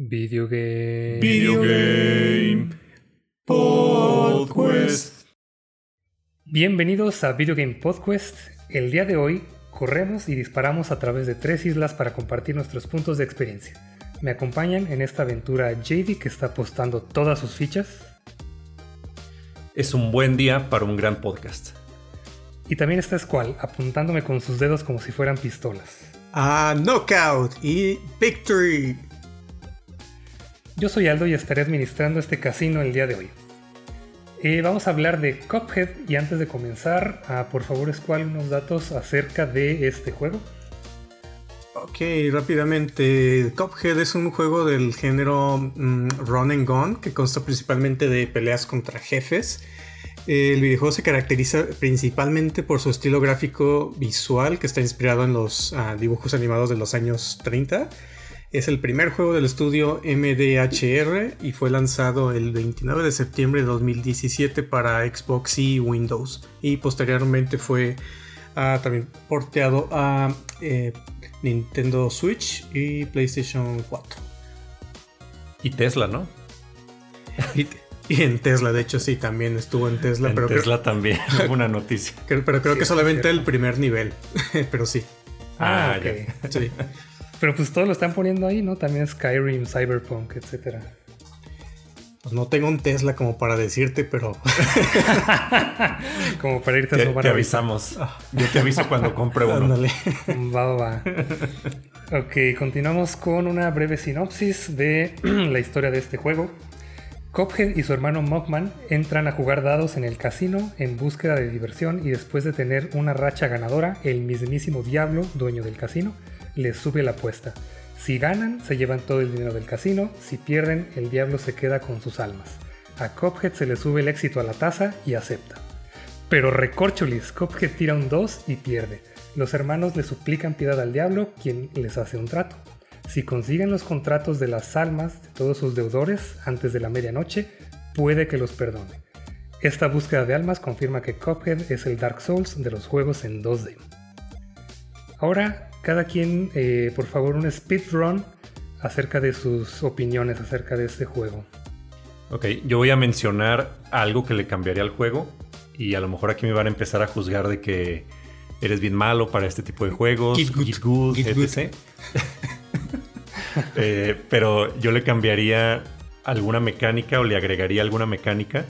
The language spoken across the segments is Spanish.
Video game. Video game. Bienvenidos a Video Game Podquest. El día de hoy corremos y disparamos a través de tres islas para compartir nuestros puntos de experiencia. Me acompañan en esta aventura JD que está apostando todas sus fichas. Es un buen día para un gran podcast. Y también está Squall apuntándome con sus dedos como si fueran pistolas. Ah, Knockout y Victory. Yo soy Aldo y estaré administrando este casino el día de hoy. Eh, vamos a hablar de Cuphead y antes de comenzar, ah, por favor, Squall, unos datos acerca de este juego. Ok, rápidamente. Cuphead es un juego del género mm, Run and Gun que consta principalmente de peleas contra jefes. El videojuego se caracteriza principalmente por su estilo gráfico visual que está inspirado en los ah, dibujos animados de los años 30 es el primer juego del estudio MDHR y fue lanzado el 29 de septiembre de 2017 para Xbox y Windows. Y posteriormente fue ah, también porteado a eh, Nintendo Switch y PlayStation 4. Y Tesla, ¿no? y, en Tesla, de hecho sí, también estuvo en Tesla. En pero Tesla también, una noticia. pero creo que solamente el primer nivel, pero sí. Ah, ah ok. Sí. Pero pues todo lo están poniendo ahí, ¿no? También Skyrim, Cyberpunk, etcétera. Pues no tengo un Tesla como para decirte, pero. como para irte a sobar. Te avisamos. Yo te aviso cuando compre uno. Ándale. Va, va. Ok, continuamos con una breve sinopsis de la historia de este juego. Cophead y su hermano Mockman entran a jugar dados en el casino en búsqueda de diversión y después de tener una racha ganadora, el mismísimo Diablo, dueño del casino, les sube la apuesta. Si ganan, se llevan todo el dinero del casino, si pierden, el diablo se queda con sus almas. A Cophead se le sube el éxito a la taza y acepta. Pero recorcholis, Cophead tira un 2 y pierde. Los hermanos le suplican piedad al diablo, quien les hace un trato. Si consiguen los contratos de las almas de todos sus deudores antes de la medianoche, puede que los perdone. Esta búsqueda de almas confirma que Cophead es el Dark Souls de los juegos en 2D. Ahora cada quien, eh, por favor, un speedrun acerca de sus opiniones acerca de este juego. Ok, yo voy a mencionar algo que le cambiaría al juego y a lo mejor aquí me van a empezar a juzgar de que eres bien malo para este tipo de juegos, good, etc. Eh, pero yo le cambiaría alguna mecánica o le agregaría alguna mecánica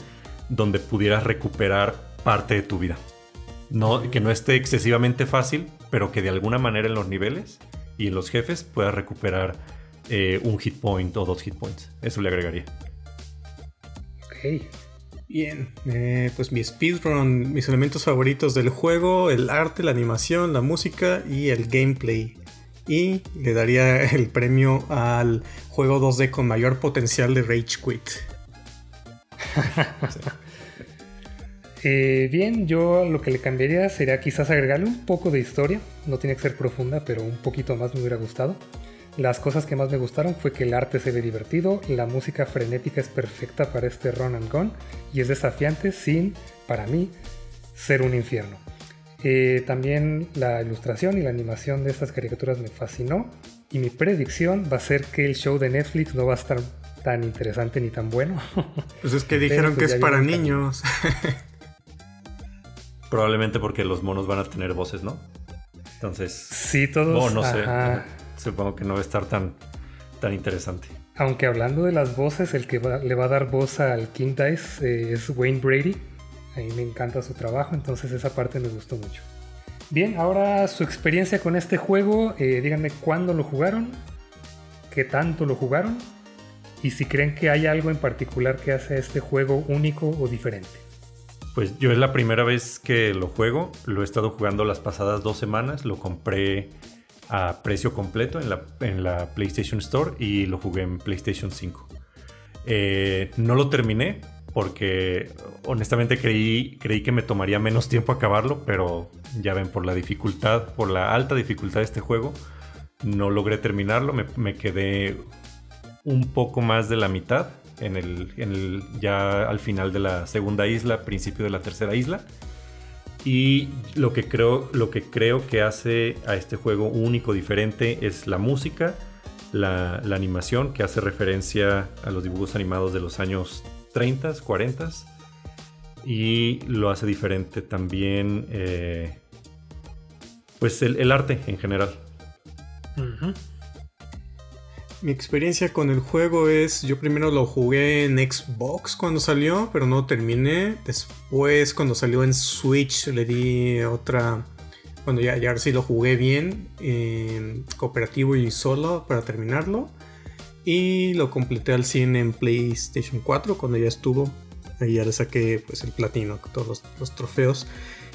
donde pudieras recuperar parte de tu vida. No, que no esté excesivamente fácil, pero que de alguna manera en los niveles y en los jefes pueda recuperar eh, un hit point o dos hit points. Eso le agregaría. Ok. Bien, eh, pues mi speedrun, mis elementos favoritos del juego, el arte, la animación, la música y el gameplay. Y le daría el premio al juego 2D con mayor potencial de Rage Quit. Eh, bien, yo lo que le cambiaría sería quizás agregarle un poco de historia. No tiene que ser profunda, pero un poquito más me hubiera gustado. Las cosas que más me gustaron fue que el arte se ve divertido, la música frenética es perfecta para este run and gun y es desafiante sin, para mí, ser un infierno. Eh, también la ilustración y la animación de estas caricaturas me fascinó y mi predicción va a ser que el show de Netflix no va a estar tan interesante ni tan bueno. Pues es que dijeron pues, que es para niños. Probablemente porque los monos van a tener voces, ¿no? Entonces. Sí, todos. No, no sé. Supongo que no va a estar tan, tan interesante. Aunque hablando de las voces, el que le va a dar voz al King Dice eh, es Wayne Brady. A mí me encanta su trabajo, entonces esa parte me gustó mucho. Bien, ahora su experiencia con este juego, eh, díganme cuándo lo jugaron, qué tanto lo jugaron y si creen que hay algo en particular que hace a este juego único o diferente. Pues yo es la primera vez que lo juego, lo he estado jugando las pasadas dos semanas, lo compré a precio completo en la, PlayStation Store y lo jugué en PlayStation 5. Eh, no lo terminé porque honestamente creí, creí que me tomaría menos tiempo acabarlo, pero ya ven, por la dificultad, por la alta dificultad de este juego, no logré terminarlo, me quedé un poco más de la mitad en el, ya al final de la segunda isla, principio de la tercera isla. Y lo que, creo, lo que creo que hace a este juego único, diferente, es la música la, animación que hace referencia a los dibujos animados de los años 30, 40 y lo hace diferente también eh, pues el, arte en general. Mi experiencia con el juego es, yo primero lo jugué en Xbox cuando salió, pero no terminé. Después cuando salió en Switch le di otra, cuando ya, ya sí lo jugué bien, en cooperativo y solo para terminarlo. Y lo completé al 100 en PlayStation 4 cuando ya estuvo. Ahí ya le saqué pues el platino, todos los, trofeos.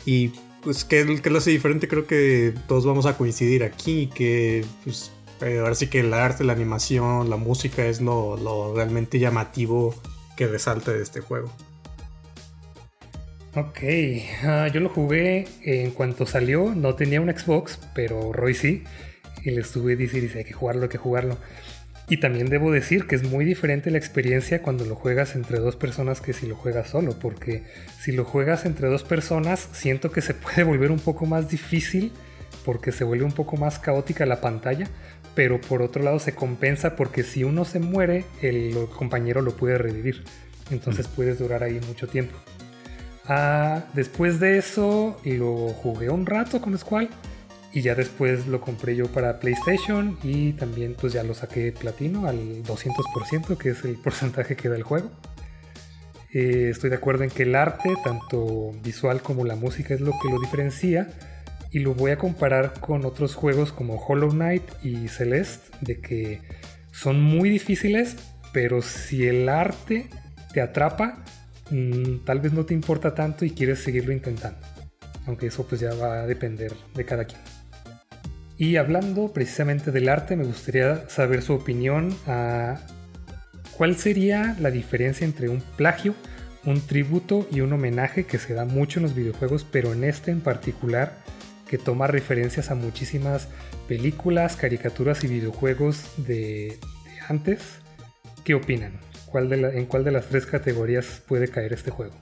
Y pues que, que lo hace diferente creo que todos vamos a coincidir aquí, que pues ahora sí que el arte, la animación, la música es lo, realmente llamativo que resalta de este juego. Ok, ah, yo lo jugué en cuanto salió, no tenía un Xbox, pero Roy sí, y le estuve diciendo, dice, hay que jugarlo, hay que jugarlo. Y también debo decir que es muy diferente la experiencia cuando lo juegas entre dos personas que si lo juegas solo, porque si lo juegas entre dos personas, siento que se puede volver un poco más difícil porque se vuelve un poco más caótica la pantalla, pero por otro lado se compensa porque si uno se muere, el, compañero lo puede revivir. Entonces mm. puedes durar ahí mucho tiempo. Ah, después de eso lo jugué un rato con Squall y ya después lo compré yo para PlayStation y también pues ya lo saqué platino al 200% que es el porcentaje que da el juego. Eh, estoy de acuerdo en que el arte, tanto visual como la música, es lo que lo diferencia y lo voy a comparar con otros juegos como Hollow Knight y Celeste, de que son muy difíciles, pero si el arte te atrapa, mm, tal vez no te importa tanto y quieres seguirlo intentando. Aunque eso pues ya va a depender de cada quien. Y hablando precisamente del arte, me gustaría saber su opinión a cuál sería la diferencia entre un plagio, un tributo y un homenaje que se da mucho en los videojuegos, pero en este en particular que toma referencias a muchísimas películas, caricaturas y videojuegos de, antes. ¿Qué opinan? ¿Cuál de ¿En cuál de las tres categorías puede caer este juego?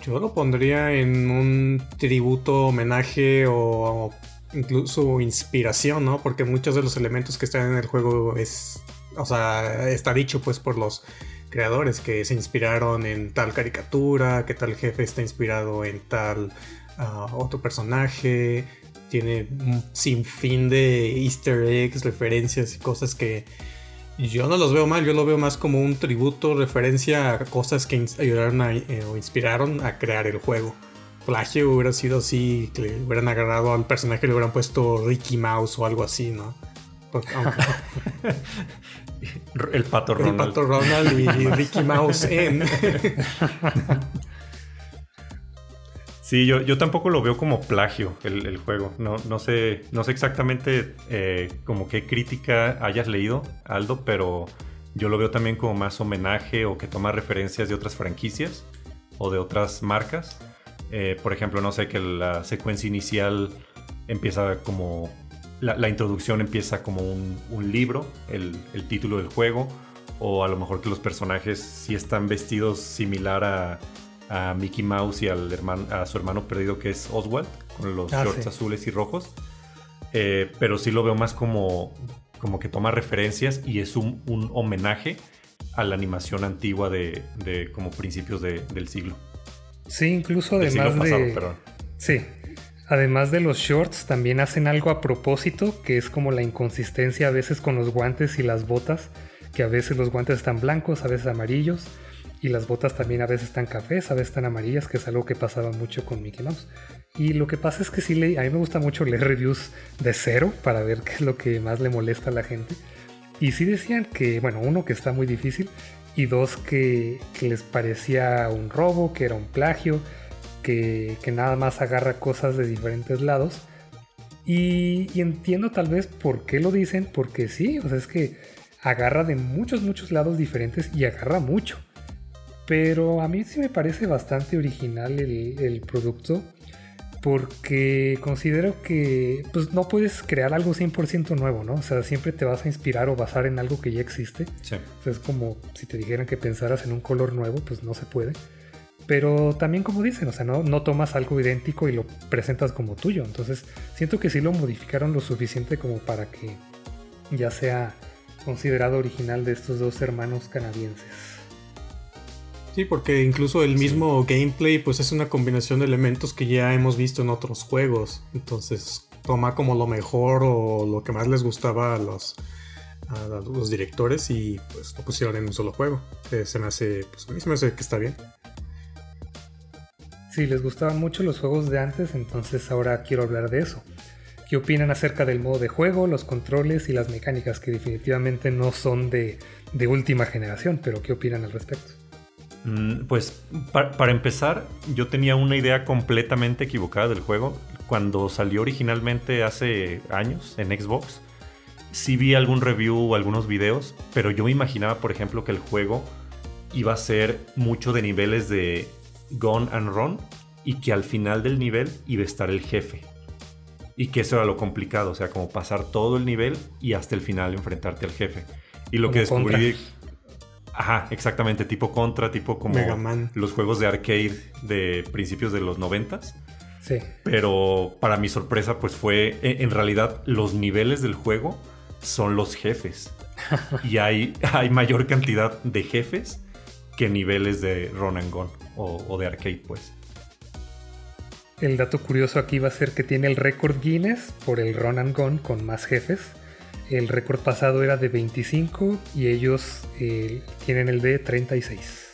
Yo lo pondría en un tributo, homenaje o incluso inspiración, ¿no? Porque muchos de los elementos que están en el juego es, o sea, está dicho pues por los creadores que se inspiraron en tal caricatura, que tal jefe está inspirado en tal otro personaje, tiene un sinfín de easter eggs, referencias y cosas que yo no los veo mal, yo lo veo más como un tributo, referencia a cosas que ayudaron eh, o inspiraron a crear el juego. Plagio hubiera sido así, que le hubieran agarrado al personaje y le hubieran puesto Ricky Mouse o algo así, ¿no? el pato Ronald. El pato Ronald y Ricky Mouse en. Sí, yo, yo tampoco lo veo como plagio el, juego. No, no, sé, no sé exactamente eh, como qué crítica hayas leído, Aldo, pero yo lo veo también como más homenaje o que toma referencias de otras franquicias o de otras marcas. Eh, por ejemplo, no sé, que la secuencia inicial empieza como... La, introducción empieza como un, libro, el, el, título del juego, o a lo mejor que los personajes sí están vestidos similar a a Mickey Mouse y al hermano, a su hermano perdido que es Oswald, con los ah, shorts azules y rojos. Eh, pero sí lo veo más como, como que toma referencias y es un, homenaje a la animación antigua de, como principios del siglo. Sí, incluso además de... Sí, Además de los shorts, también hacen algo a propósito, que es como la inconsistencia a veces con los guantes y las botas, que a veces los guantes están blancos, a veces amarillos, y las botas también a veces están cafés, a veces están amarillas, que es algo que pasaba mucho con Mickey Mouse. Y lo que pasa es que sí, le, a mí me gusta mucho leer reviews de cero para ver qué es lo que más le molesta a la gente. Y sí decían que, bueno, uno que está muy difícil y dos que, les parecía un robo, que era un plagio, que, nada más agarra cosas de diferentes lados. Y, y, entiendo tal vez por qué lo dicen, porque sí, o sea, es que agarra de muchos, muchos lados diferentes y agarra mucho. Pero a mí sí me parece bastante original el, producto porque considero que pues, no puedes crear algo 100% nuevo, ¿no? O sea, siempre te vas a inspirar o basar en algo que ya existe. Sí. es como si te dijeran que pensaras en un color nuevo, pues no se puede. Pero también como dicen, o sea, no, no tomas algo idéntico y lo presentas como tuyo. Entonces, siento que sí lo modificaron lo suficiente como para que ya sea considerado original de estos dos hermanos canadienses. Sí, porque incluso el mismo gameplay pues es una combinación de elementos que ya hemos visto en otros juegos. Entonces toma como lo mejor o lo que más les gustaba a los, a los directores y pues lo pusieron en un solo juego. Que se me hace, pues a mí se me hace que está bien. Sí, les gustaban mucho los juegos de antes, entonces ahora quiero hablar de eso. ¿Qué opinan acerca del modo de juego, los controles y las mecánicas que definitivamente no son de, de última generación? Pero ¿qué opinan al respecto? Mm, pues para empezar, yo tenía una idea completamente equivocada del juego. Cuando salió originalmente hace años en Xbox, sí vi algún review o algunos videos, pero yo me imaginaba, por ejemplo, que el juego iba a ser mucho de niveles de Gone and Run y que al final del nivel iba a estar el jefe. Y que eso era lo complicado, o sea, como pasar todo el nivel y hasta el final enfrentarte al jefe. Y lo que descubrí... Ajá, exactamente, tipo Contra, tipo como los juegos de arcade de principios de los noventas. Sí. Pero para mi sorpresa, pues fue, en realidad, los niveles del juego son los jefes. y hay, hay mayor cantidad de jefes que niveles de run and o, de arcade, pues. El dato curioso aquí va a ser que tiene el récord Guinness por el run and gun con más jefes. El récord pasado era de 25 y ellos eh, tienen el de 36.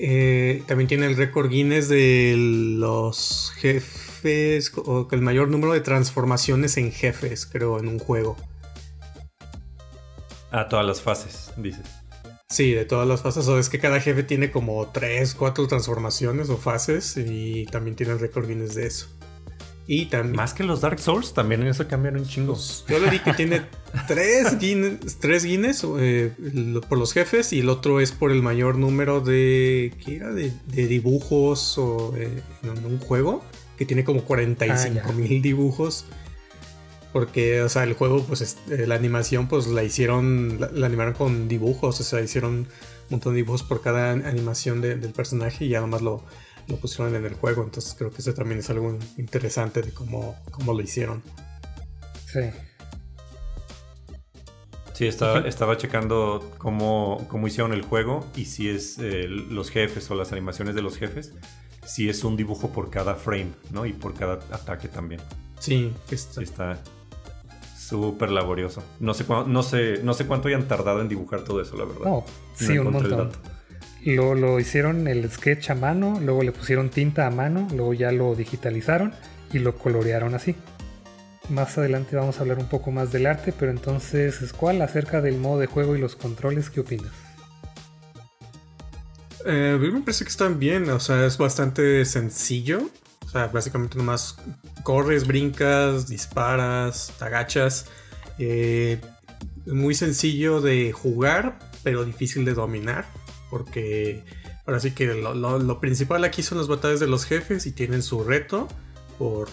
Eh, también tiene el récord Guinness de los jefes, o el mayor número de transformaciones en jefes, creo, en un juego. A todas las fases, dices. Sí, de todas las fases. O es que cada jefe tiene como 3, 4 transformaciones o fases y también tiene el récord Guinness de eso. Y también... Más que los Dark Souls, también en eso cambiaron chingos. Yo le di que tiene 3 Guinness, tres Guinness eh, por los jefes y el otro es por el mayor número de... ¿Qué era? De, dibujos o, eh, en un juego. Que tiene como 45 ah, mil dibujos. Porque, o sea, el juego, pues eh, la animación, pues la hicieron, la, animaron con dibujos, o sea, hicieron un montón de dibujos por cada animación del personaje y ya nomás lo, lo pusieron en el juego. Entonces creo que eso también es algo interesante de cómo, cómo lo hicieron. Sí. Sí, estaba, estaba checando cómo, cómo, hicieron el juego y si es eh, los jefes o las animaciones de los jefes, si es un dibujo por cada frame, ¿no? Y por cada ataque también. Sí, está. está Súper laborioso. No sé, no, sé, no sé cuánto hayan tardado en dibujar todo eso, la verdad. No, sí, un montón. Lo, lo hicieron el sketch a mano, luego le pusieron tinta a mano, luego ya lo digitalizaron y lo colorearon así. Más adelante vamos a hablar un poco más del arte, pero entonces, ¿cuál acerca del modo de juego y los controles, ¿qué opinas? Eh, a mí me parece que están bien, o sea, es bastante sencillo. O sea, básicamente nomás corres, brincas, disparas, te agachas. Eh, muy sencillo de jugar, pero difícil de dominar. Porque ahora sí que lo, principal aquí son las batallas de los jefes y tienen su reto. Por,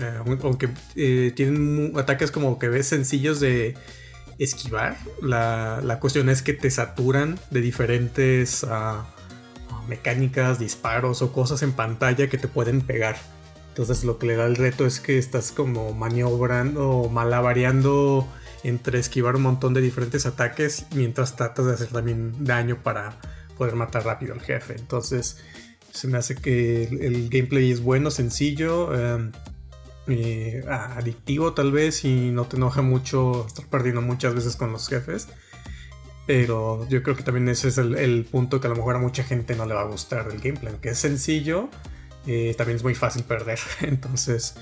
eh, aunque eh, tienen ataques como que ves sencillos de esquivar. La, cuestión es que te saturan de diferentes... Ah, mecánicas, disparos o cosas en pantalla que te pueden pegar. Entonces lo que le da el reto es que estás como maniobrando o malabareando entre esquivar un montón de diferentes ataques mientras tratas de hacer también daño para poder matar rápido al jefe. Entonces se me hace que el, gameplay es bueno, sencillo, em, eh, adictivo tal vez y no te enoja mucho estar perdiendo muchas veces con los jefes. Pero yo creo que también ese es el, punto que a lo mejor a mucha gente no le va a gustar del gameplay. Aunque es sencillo, eh, también es muy fácil perder. Entonces,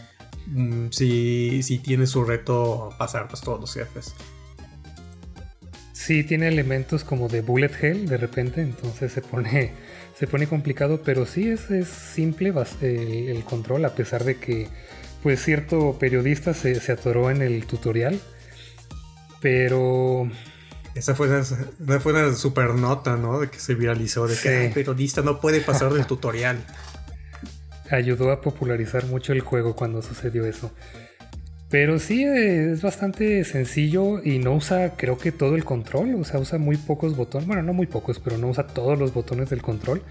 mm, si, si tiene su reto pasar pues, todos los jefes. Sí, tiene elementos como de bullet hell de repente, entonces se pone, se pone complicado, pero sí es, es simple el, el, control, a pesar de que pues cierto periodista se, se atoró en el tutorial. Pero esa fue una, fue una super nota, ¿no? De que se viralizó, de que el periodista no puede pasar del tutorial. Ayudó a popularizar mucho el juego cuando sucedió eso. Pero sí, es bastante sencillo y no usa, creo que todo el control. O sea, usa muy pocos botones. Bueno, no muy pocos, pero no usa todos los botones del control.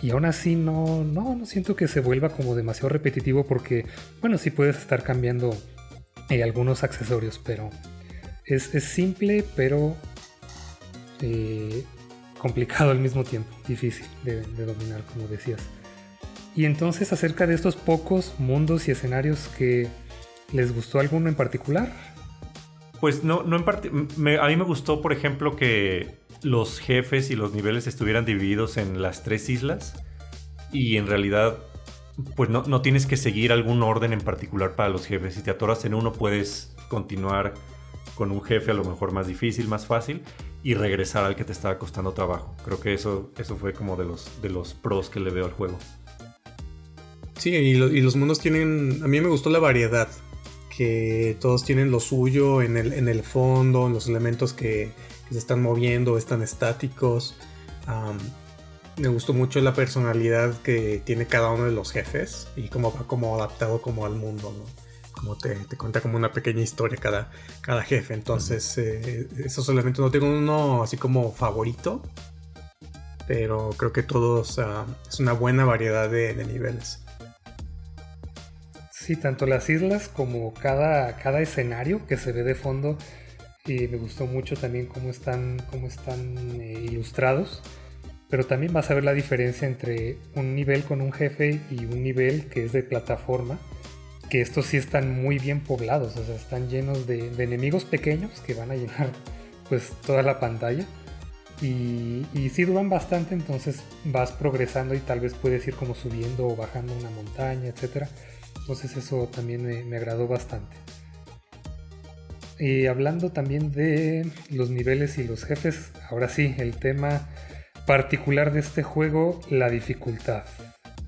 Y aún así no, no, no siento que se vuelva como demasiado repetitivo porque, bueno, sí puedes estar cambiando eh, algunos accesorios, pero Es, simple, pero eh, complicado al mismo tiempo, difícil de, dominar, como decías. Y entonces acerca de estos pocos mundos y escenarios que les gustó alguno en particular. Pues no, no en parte. A mí me gustó, por ejemplo, que los jefes y los niveles estuvieran divididos en las tres islas y en realidad pues no, no, tienes que seguir algún orden en particular para los jefes. Si te atoras en uno puedes continuar con un jefe a lo mejor más difícil, más fácil y regresar al que te estaba costando trabajo. Creo que eso, eso fue como de los, de los pros que le veo al juego. Sí, y, los mundos tienen, a mí me gustó la variedad, que todos tienen lo suyo en el, en el fondo, en los elementos que, se están moviendo, están estáticos. me gustó mucho la personalidad que tiene cada uno de los jefes y cómo va como adaptado como al mundo, Como te, cuenta como una pequeña historia cada, cada jefe. Entonces, eh, esos elementos no tengo uno así como favorito, pero creo que todos es una buena variedad de, niveles. Sí, tanto las islas como cada, cada escenario que se ve de fondo y me gustó mucho también cómo están, cómo están eh, ilustrados. Pero también vas a ver la diferencia entre un nivel con un jefe y un nivel que es de plataforma. Que estos sí están muy bien poblados, o sea, están llenos de, enemigos pequeños que van a llenar pues toda la pantalla. Y, y duran bastante, entonces vas progresando y tal vez puedes ir como subiendo o bajando una montaña, etc. Entonces eso también me agradó bastante. Y hablando también de los niveles y los jefes, ahora sí, el tema particular de este juego, la dificultad.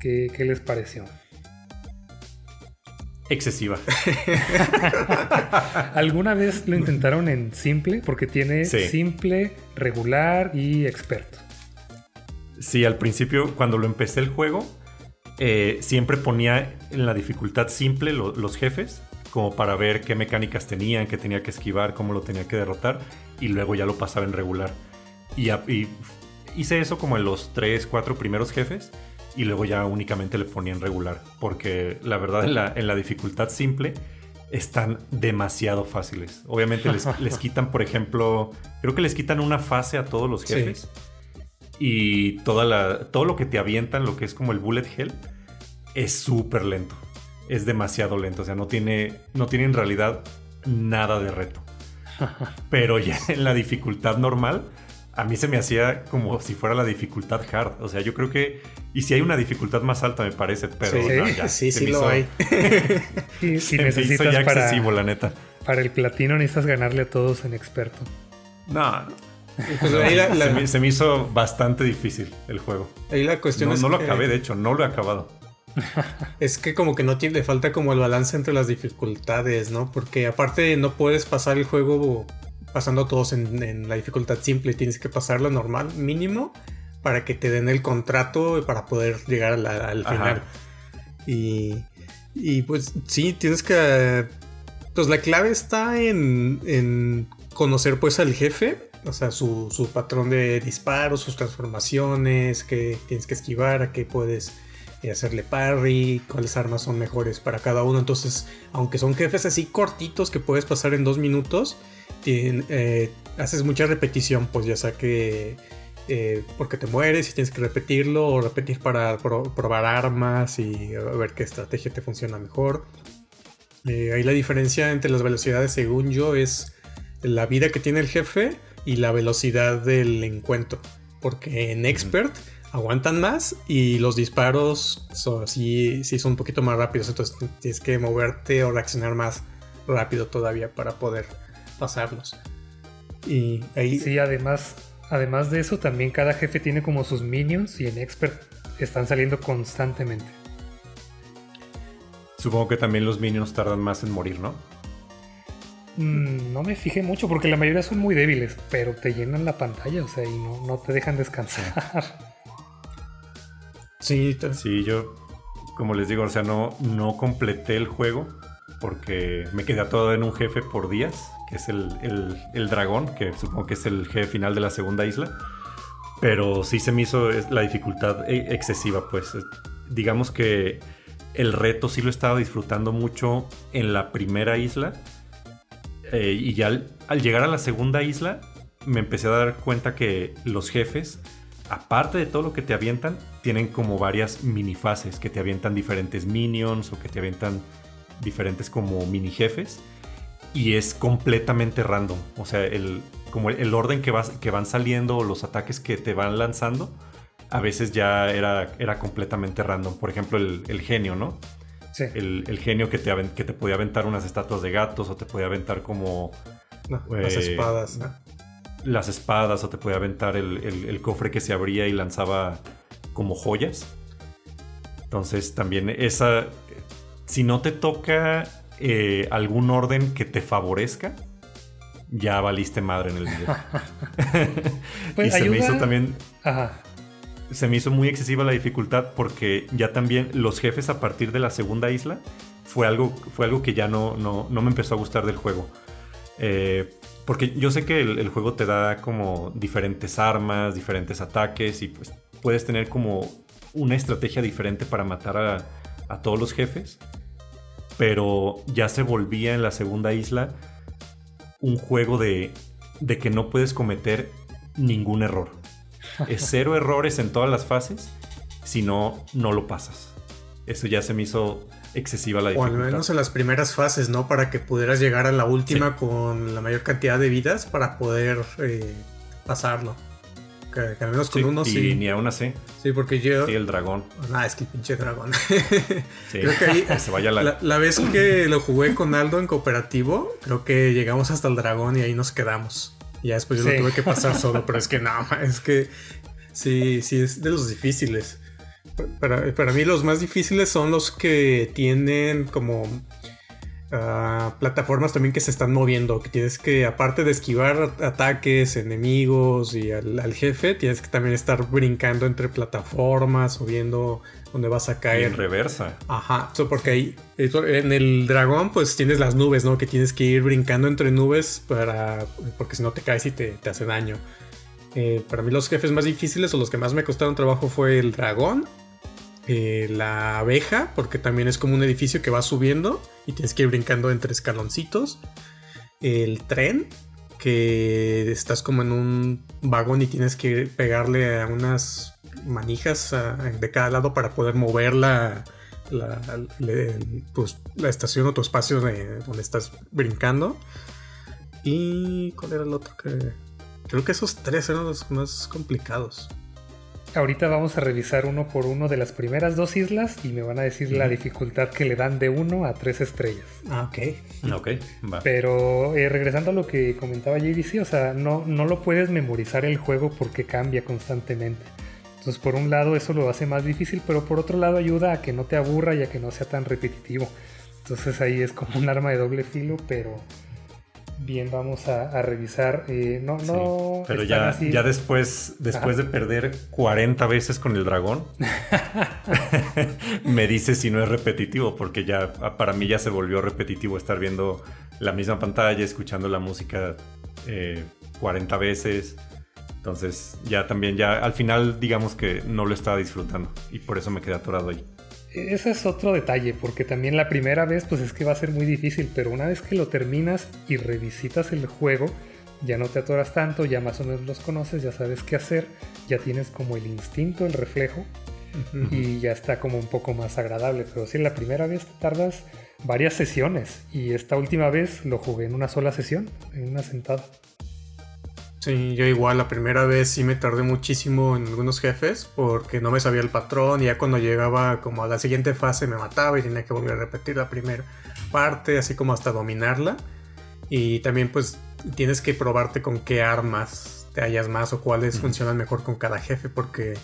¿Qué, les pareció? Excesiva. ¿Alguna vez lo intentaron en simple? Porque tiene simple, regular y experto. Sí, al principio, cuando lo empecé el juego, eh, siempre ponía en la dificultad simple los jefes como para ver qué mecánicas tenían, qué tenía que esquivar, cómo lo tenía que derrotar, y luego ya lo pasaba en regular. Y, hice eso como en los 3, 4 primeros jefes, y luego ya únicamente le ponía en regular, porque la verdad en la, en la dificultad simple están demasiado fáciles. Obviamente les, quitan, por ejemplo, creo que les quitan una fase a todos los jefes. Y toda la, todo lo que te avientan, lo que es como el bullet hell, es súper lento es demasiado lento. O sea, no tiene, no tiene en realidad nada de reto. Pero ya en la dificultad normal, a mí se me hacía como si fuera la dificultad hard. O sea, yo creo que. Y si hay una dificultad más alta, me parece, pero sí, sí, lo hay. y, si necesitas ya para, la neta. Para el platino necesitas ganarle a todos en experto. No, pues se, me, hizo bastante difícil el juego. Ahí la cuestión no, es no lo acabé, de hecho, no lo he acabado es que como que no tiene, le falta como el balance entre las dificultades, ¿no? Porque aparte no puedes pasar el juego pasando todos en, la dificultad simple, tienes que pasarlo normal, mínimo, para que te den el contrato para poder llegar al final. Y, y pues sí, tienes que... Pues la clave está en, en conocer pues al jefe, o sea, su, su patrón de disparos, sus transformaciones, que tienes que esquivar, a qué puedes y hacerle parry, cuáles armas son mejores para cada uno. Entonces, aunque son jefes así cortitos que puedes pasar en dos minutos, eh, haces mucha repetición, pues ya sea que eh, porque te mueres y tienes que repetirlo o repetir para probar armas y ver qué estrategia te funciona mejor. Eh, ahí la diferencia entre las velocidades, según yo, es la vida que tiene el jefe y la velocidad del encuentro. Porque en Expert aguantan más y los disparos son, sí, sí son un poquito más rápidos, entonces tienes que moverte o reaccionar más rápido todavía para poder pasarlos. Y ahí... Sí, además, además de eso, también cada jefe tiene como sus minions y en Expert están saliendo constantemente. Supongo que también los minions tardan más en morir, ¿no? Mm, no me fijé mucho porque la mayoría son muy débiles, pero te llenan la pantalla, o sea, y no, no te dejan descansar. Sí, sí, yo, como les digo, o sea, no, no completé el juego porque me quedé todo en un jefe por días, que es el, dragón, que supongo que es el jefe final de la segunda isla. Pero sí se me hizo la dificultad e, excesiva, pues. Digamos que el reto sí lo estaba disfrutando mucho en la primera isla. Eh, y ya al llegar a la segunda isla, me empecé a dar cuenta que los jefes, aparte de todo lo que te avientan, tienen como varias mini fases que te avientan diferentes minions o que te avientan diferentes como mini jefes. Y es completamente random. O sea, el, como el, orden que, vas, que van saliendo o los ataques que te van lanzando, a veces ya era, era completamente random. Por ejemplo, el, genio, ¿no? Sí. El, genio que te, que te podía aventar unas estatuas de gatos o te podía aventar como... las eh, espadas, ¿no? Las espadas o te podía aventar el, cofre que se abría y lanzaba como joyas. Entonces también esa, si no te toca eh, algún orden que te favorezca, ya valiste madre en el video. Pues y se me hizo también... Se me hizo muy excesiva la dificultad porque ya también los jefes a partir de la segunda isla fue algo, fue algo que ya no, no, no me empezó a gustar del juego. Eh, porque yo sé que el, juego te da como diferentes armas, diferentes ataques y pues puedes tener como una estrategia diferente para matar a, todos los jefes. Pero ya se volvía en la segunda isla un juego de, de que no puedes cometer ningún error. Es cero errores en todas las fases, si no, no lo pasas. Eso ya se me hizo excesiva la dificultad. O al menos en las primeras fases, ¿no? Para que pudieras llegar a la última con la mayor cantidad de vidas para poder eh, pasarlo. Que, al menos con uno sí. Y ni aún así. Sí, porque yo. Sí, el dragón. Ah, es que el pinche dragón. creo que ahí. se vaya la... la... vez que lo jugué con Aldo en cooperativo, creo que llegamos hasta el dragón y ahí nos quedamos. Y ya después yo lo tuve que pasar solo, pero es que nada, es que. Sí, sí, es de los difíciles. Para, para, mí los más difíciles son los que tienen como ah, plataformas también que se están moviendo, que tienes que, aparte de esquivar ataques, enemigos y al, jefe, tienes que también estar brincando entre plataformas o viendo dónde vas a caer. en reversa. Ajá, porque ahí en el dragón pues tienes las nubes, ¿no? Que tienes que ir brincando entre nubes para, porque si no te caes y te, te hace daño. Eh, para mí los jefes más difíciles o los que más me costaron trabajo fue el dragón eh, la abeja, porque también es como un edificio que va subiendo y tienes que ir brincando entre escaloncitos. El tren, que estás como en un vagón y tienes que pegarle a unas manijas de cada lado para poder mover la, la, pues, estación o tu espacio de, donde estás brincando. ¿Y cuál era el otro que.? Creo que esos tres eran los más complicados. Ahorita vamos a revisar uno por uno de las primeras dos islas y me van a decir la dificultad que le dan de uno a tres estrellas. Ah, ok. Ok, va. Pero eh, regresando a lo que comentaba JDC, o sea, no, no lo puedes memorizar el juego porque cambia constantemente. Entonces, por un lado, eso lo hace más difícil, pero por otro lado, ayuda a que no te aburra y a que no sea tan repetitivo. Entonces, ahí es como un arma de doble filo, pero Bien, vamos a, revisar. Eh, no, no. pero ya, ya después, después de perder 40 veces con el dragón, me dice si no es repetitivo, porque ya para mí ya se volvió repetitivo estar viendo la misma pantalla, escuchando la música 40 eh, veces. Entonces, ya también, ya al final, digamos que no lo estaba disfrutando y por eso me quedé atorado ahí. Ese es otro detalle, porque también la primera vez pues es que va a ser muy difícil, pero una vez que lo terminas y revisitas el juego, ya no te atoras tanto, ya más o menos los conoces, ya sabes qué hacer, ya tienes como el instinto, el reflejo, y ya está como un poco más agradable. Pero si la primera vez te tardas varias sesiones, y esta última vez lo jugué en una sola sesión, en una sentada. Sí, yo igual la primera vez sí me tardé muchísimo en algunos jefes porque no me sabía el patrón y ya cuando llegaba como a la siguiente fase me mataba y tenía que volver a repetir la primera parte, así como hasta dominarla. Y también pues tienes que probarte con qué armas te hallas más o cuáles funcionan mejor con cada jefe porque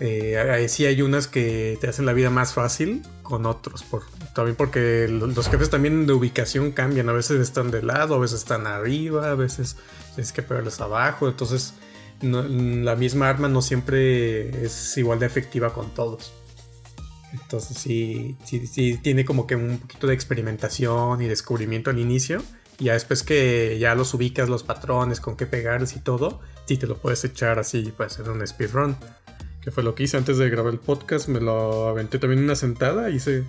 eh, sí hay unas que te hacen la vida más fácil con otros. Por, también porque los jefes también de ubicación cambian. A veces están de lado, a veces están arriba, a veces tienes que pegarles abajo. Entonces la misma arma no siempre es igual de efectiva con todos. Entonces sí, sí, sí tiene como que un poquito de experimentación y descubrimiento al inicio. Y ya después que ya los ubicas los patrones, con qué pegarles y todo, sí te lo puedes echar así, puede ser un speedrun que fue lo que hice antes de grabar el podcast. Me lo aventé también una sentada, hice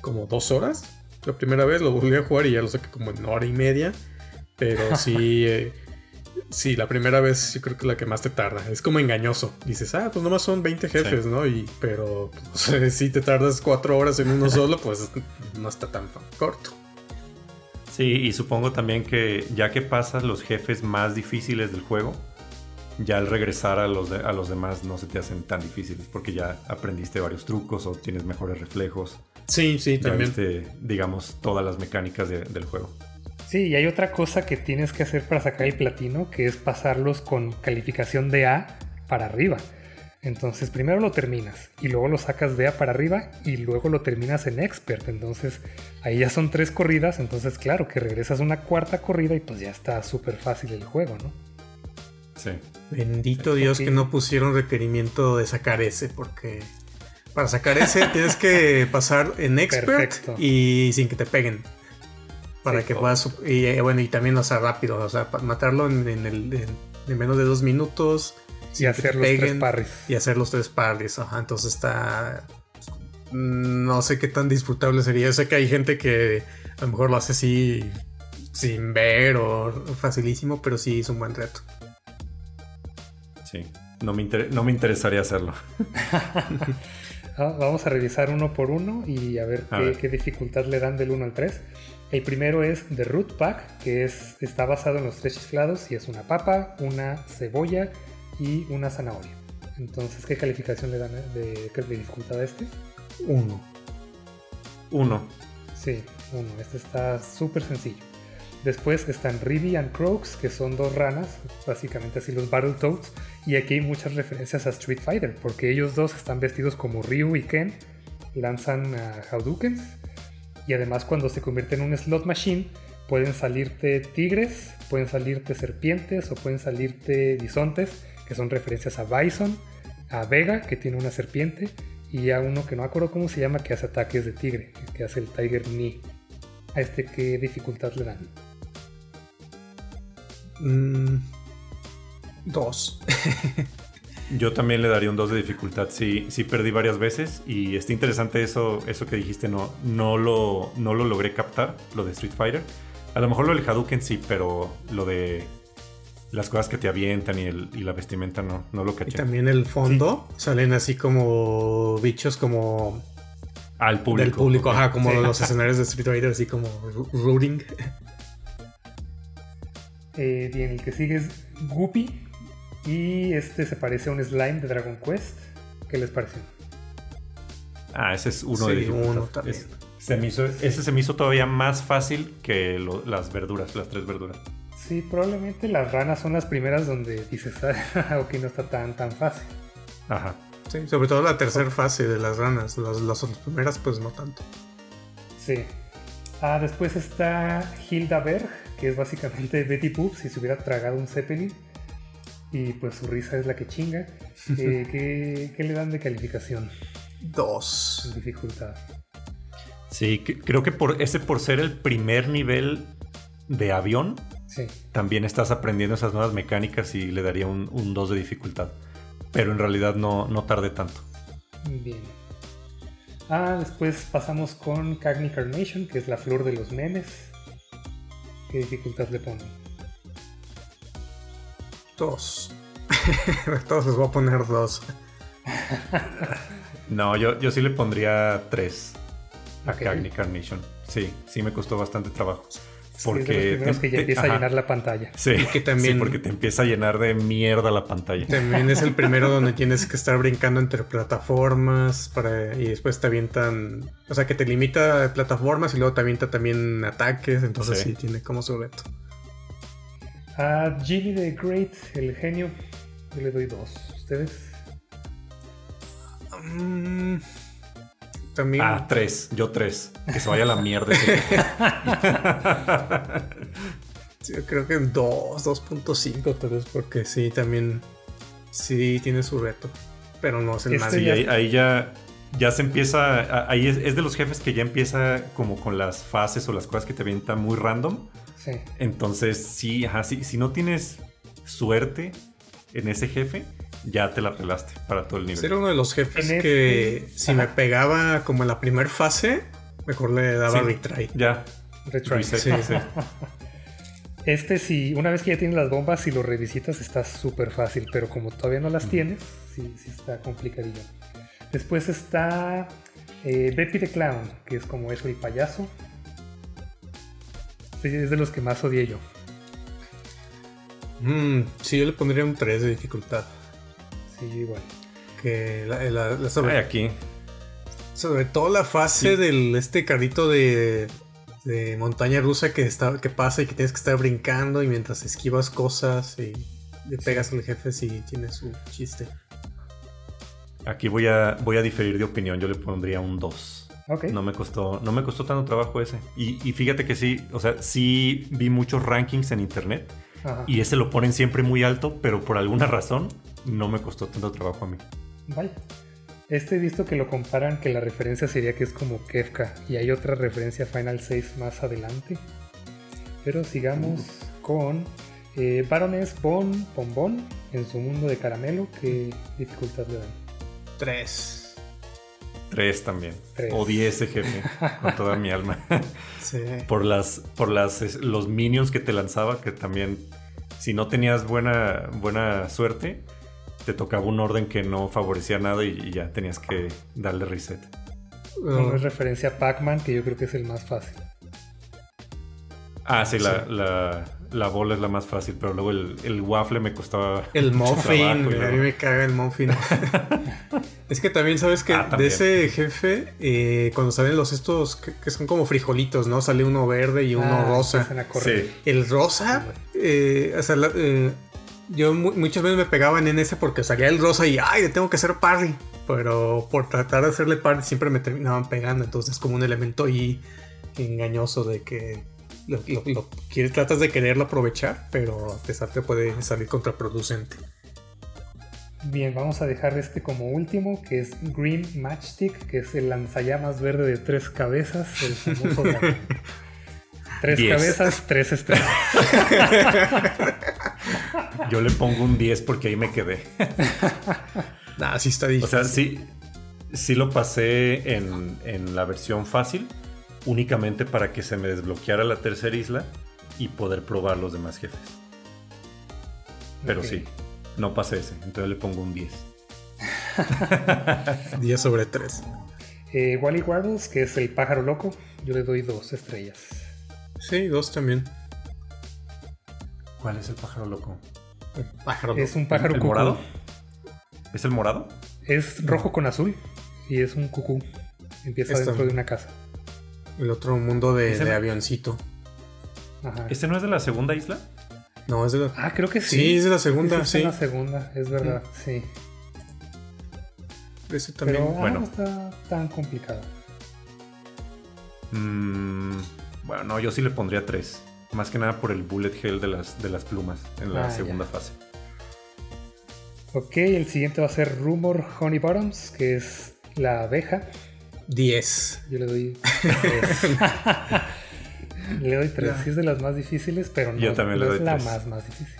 como dos horas. La primera vez lo volví a jugar y ya lo saqué como en hora y media. Pero sí, eh, sí, la primera vez yo creo que la que más te tarda. Es como engañoso. Dices, ah, pues nomás son 20 jefes, ¿no? Y, pero pues, si te tardas 4 horas en uno solo, pues no está tan corto. Sí, y supongo también que ya que pasas los jefes más difíciles del juego, ya al regresar a los, a los demás no se te hacen tan difíciles porque ya aprendiste varios trucos o tienes mejores reflejos. Sí, sí, Ya también. viste, digamos, todas las mecánicas de- del juego. Sí, y hay otra cosa que tienes que hacer para sacar el platino, que es pasarlos con calificación de A para arriba. Entonces primero lo terminas y luego lo sacas de A para arriba y luego lo terminas en expert. Entonces ahí ya son tres corridas, entonces claro que regresas una cuarta corrida y pues ya está súper fácil el juego, ¿no? Sí. Bendito Dios que no pusieron requerimiento de sacar ese, porque para sacar ese tienes que pasar en expert Perfecto. y sin que te peguen. Para Sí. que puedas. Y eh, bueno, y también, o sea, rápido. O sea, matarlo en, en el, en, en menos de dos minutos. Y hacer los tres parries. Y hacer los tres parries. Ajá, entonces está. No sé qué tan disfrutable sería. Yo sé que hay gente que a lo mejor lo hace así sin ver o facilísimo, pero sí es un buen reto. Sí. No me, inter- no me interesaría hacerlo. Ah, Vamos a revisar uno por uno y a ver, A qué, ver. qué dificultad le dan del 1 al 3. El primero es The Root Pack, que es, está basado en los tres chiflados y es una papa, una cebolla y una zanahoria. Entonces, ¿qué calificación le dan eh, de, de dificultad a este? Uno. Uno. Sí, uno. Este está súper sencillo. Después están Ribby and Croaks, que son dos ranas, básicamente así los Battletoads. Y aquí hay muchas referencias a Street Fighter, porque ellos dos están vestidos como Ryu y Ken, lanzan a Hadoukens. Y además, cuando se convierten en un slot machine, pueden salirte tigres, pueden salirte serpientes o pueden salirte bisontes, que son referencias a Bison, a Vega, que tiene una serpiente, y a uno que no acuerdo cómo se llama, que hace ataques de tigre, que hace el Tiger Knee. ¿A este qué dificultad le dan? Mm, dos. Yo también le daría un 2 de dificultad. Sí, sí perdí varias veces y está interesante eso, eso que dijiste. No, no, lo, no lo logré captar, lo de Street Fighter. A lo mejor lo del Hadouken sí, pero lo de las cosas que te avientan y, el, y la vestimenta no, no lo Y caché. también el fondo salen así como bichos como Al público. del público, ajá, como Sí. los escenarios de Street Fighter, así como rooting. Eh, bien, el que sigue es Guppy. Y este se parece a un slime de Dragon Quest. ¿Qué les pareció? Ah, ese es uno Sí, de uno también. Es- se me hizo- ese se me hizo todavía más fácil que lo- las verduras, las tres verduras. Sí, probablemente las ranas son las primeras donde dices, ah, ok, no está tan, tan fácil. Ajá. Sí, sobre todo la tercera fase de las ranas. Las, las otras primeras, pues no tanto. Sí. Ah, después está Hilda Berg, que es básicamente Betty Boop si se hubiera tragado un Zeppelin. Y pues su risa es la que chinga. Eh, ¿qué, qué le dan de calificación? Dos. Dificultad. Sí, que- creo que por ese por ser el primer nivel de avión, Sí. también estás aprendiendo esas nuevas mecánicas y le daría un, un 2 de dificultad. Pero en realidad no, no tardé tanto. Bien. Ah, después pasamos con Cagni Carnation, que es la flor de los memes. ¿Qué dificultad le ponen? Dos. Todos les voy a poner dos. No, yo, yo sí le pondría 3 a Ok. Cagni Carnation. Sí, sí me costó bastante trabajo. Sí, es de los Porque que ya te- empieza a llenar la pantalla. Sí, que también- sí, porque te empieza a llenar de mierda la pantalla. También es el primero donde tienes que estar brincando entre plataformas para, y después te avientan. O sea, que te limita a plataformas y luego te avienta también ataques. Entonces Sí. sí, tiene como su reto. A Jimmy the Great, el genio, yo le doy dos. ¿Ustedes? Mm, también. Ah, 3, yo 3. Que se vaya a la mierda. sí, yo creo que dos, 2.5 tal vez, porque sí, también. Sí, tiene su reto. Pero no es el Este más. Sí, ahí, ahí ya, ya se empieza. Ahí es, es de los jefes que ya empieza como con las fases o las cosas que te avienta muy random. Sí. Entonces, sí, ajá, sí, si no tienes suerte en ese jefe, ya te la pelaste para todo el nivel. Era uno de los jefes En que este- si me pegaba como en la primera fase, mejor le daba Sí. retry. Ya. Retry. reset, Sí. sí. Este si una vez que ya tienes las bombas, si lo revisitas está súper fácil, pero como todavía no las tienes, sí, sí está complicadillo. Después está eh, Beppy the Clown, que es como eso, el payaso. Sí, es de los que más odié yo. Mm, sí, yo le pondría un 3 de dificultad. Sí, yo igual. Que la, la- la- Ay, sobre, aquí. sobre todo la fase Sí. del este carrito de, de montaña rusa que, está, que pasa y que tienes que estar brincando y mientras esquivas cosas y le pegas al jefe si tiene su chiste. Aquí voy a, voy a diferir de opinión. Yo le pondría un 2. Ok. No me costó, no me costó tanto trabajo ese. Y, y fíjate que sí, o sea, sí vi muchos rankings en internet Ajá. y ese lo ponen siempre muy alto, pero por alguna razón no me costó tanto trabajo a mí. Vaya. Este he visto que lo comparan, que la referencia sería que es como Kefka. Y hay otra referencia a Final 6 más adelante. Pero sigamos con eh, Baroness Bon Bonbon en su mundo de caramelo. ¿Qué dificultad le dan? 3. 3 también. Tres. Odié ese jefe con toda mi alma. Sí. por las, por las, los minions que te lanzaba, que también, si no tenías buena, buena suerte, te tocaba un orden que no favorecía nada y, y ya tenías que darle reset. Uno Uh, es referencia a Pac-Man, que yo creo que es el más fácil. Ah, sí, La, Sí. la, la bola es la más fácil, pero luego el, el waffle me costaba. el mucho muffin, trabajo a mí me caga el muffin. es que también sabes que Ah, de ese jefe, eh, cuando salen los estos que, que son como frijolitos, ¿no? Sale uno verde y uno Ah, rosa. Sí. El rosa, eh, o sea, la- eh, yo mu- muchas veces me pegaban en ese porque salía el rosa y ay, le tengo que hacer parry. Pero por tratar de hacerle parry siempre me terminaban pegando. Entonces es como un elemento ahí engañoso de que lo, lo- lo quieres- tratas de quererlo aprovechar, pero a pesar te puede salir contraproducente. Bien, vamos a dejar este como último, que es Green Matchstick, que es el lanzallamas verde de tres cabezas, el famoso. Tres Diez. cabezas, tres estrellas. Yo le pongo un 10 porque ahí me quedé. Nah, sí está O sea, sí, sí lo pasé en, en la versión fácil, únicamente para que se me desbloqueara la tercera isla y poder probar los demás jefes. Pero sí, no pasé ese, entonces le pongo un 10. 10 sobre 3. Eh, Wally Warbles, que es el pájaro loco, yo le doy dos estrellas. Sí, dos también. ¿Cuál es el pájaro loco? Pájaro. Es un pájaro ¿El cucú. morado? ¿Es el morado? Es rojo con azul y es un cucú. Empieza Está dentro de una casa. El otro mundo de, ¿Ese de no? avioncito. Ajá. ¿Este no es de la segunda isla? No, es de la. Ah, creo que sí. Sí, es de la segunda, está en sí. la segunda, es verdad, sí. Ese también. Pero ah, bueno. no está tan complicado. Mm, bueno, no, yo sí le pondría 3. Más que nada por el bullet hell de las, de las plumas en la Ah, segunda ya. fase. Ok, el siguiente va a ser Rumor Honey Bottoms, que es la abeja. 10. Yo le doy 3. le doy 3. Ya. Sí es de las más difíciles, pero no, Yo también le doy es la tres. más, más difícil.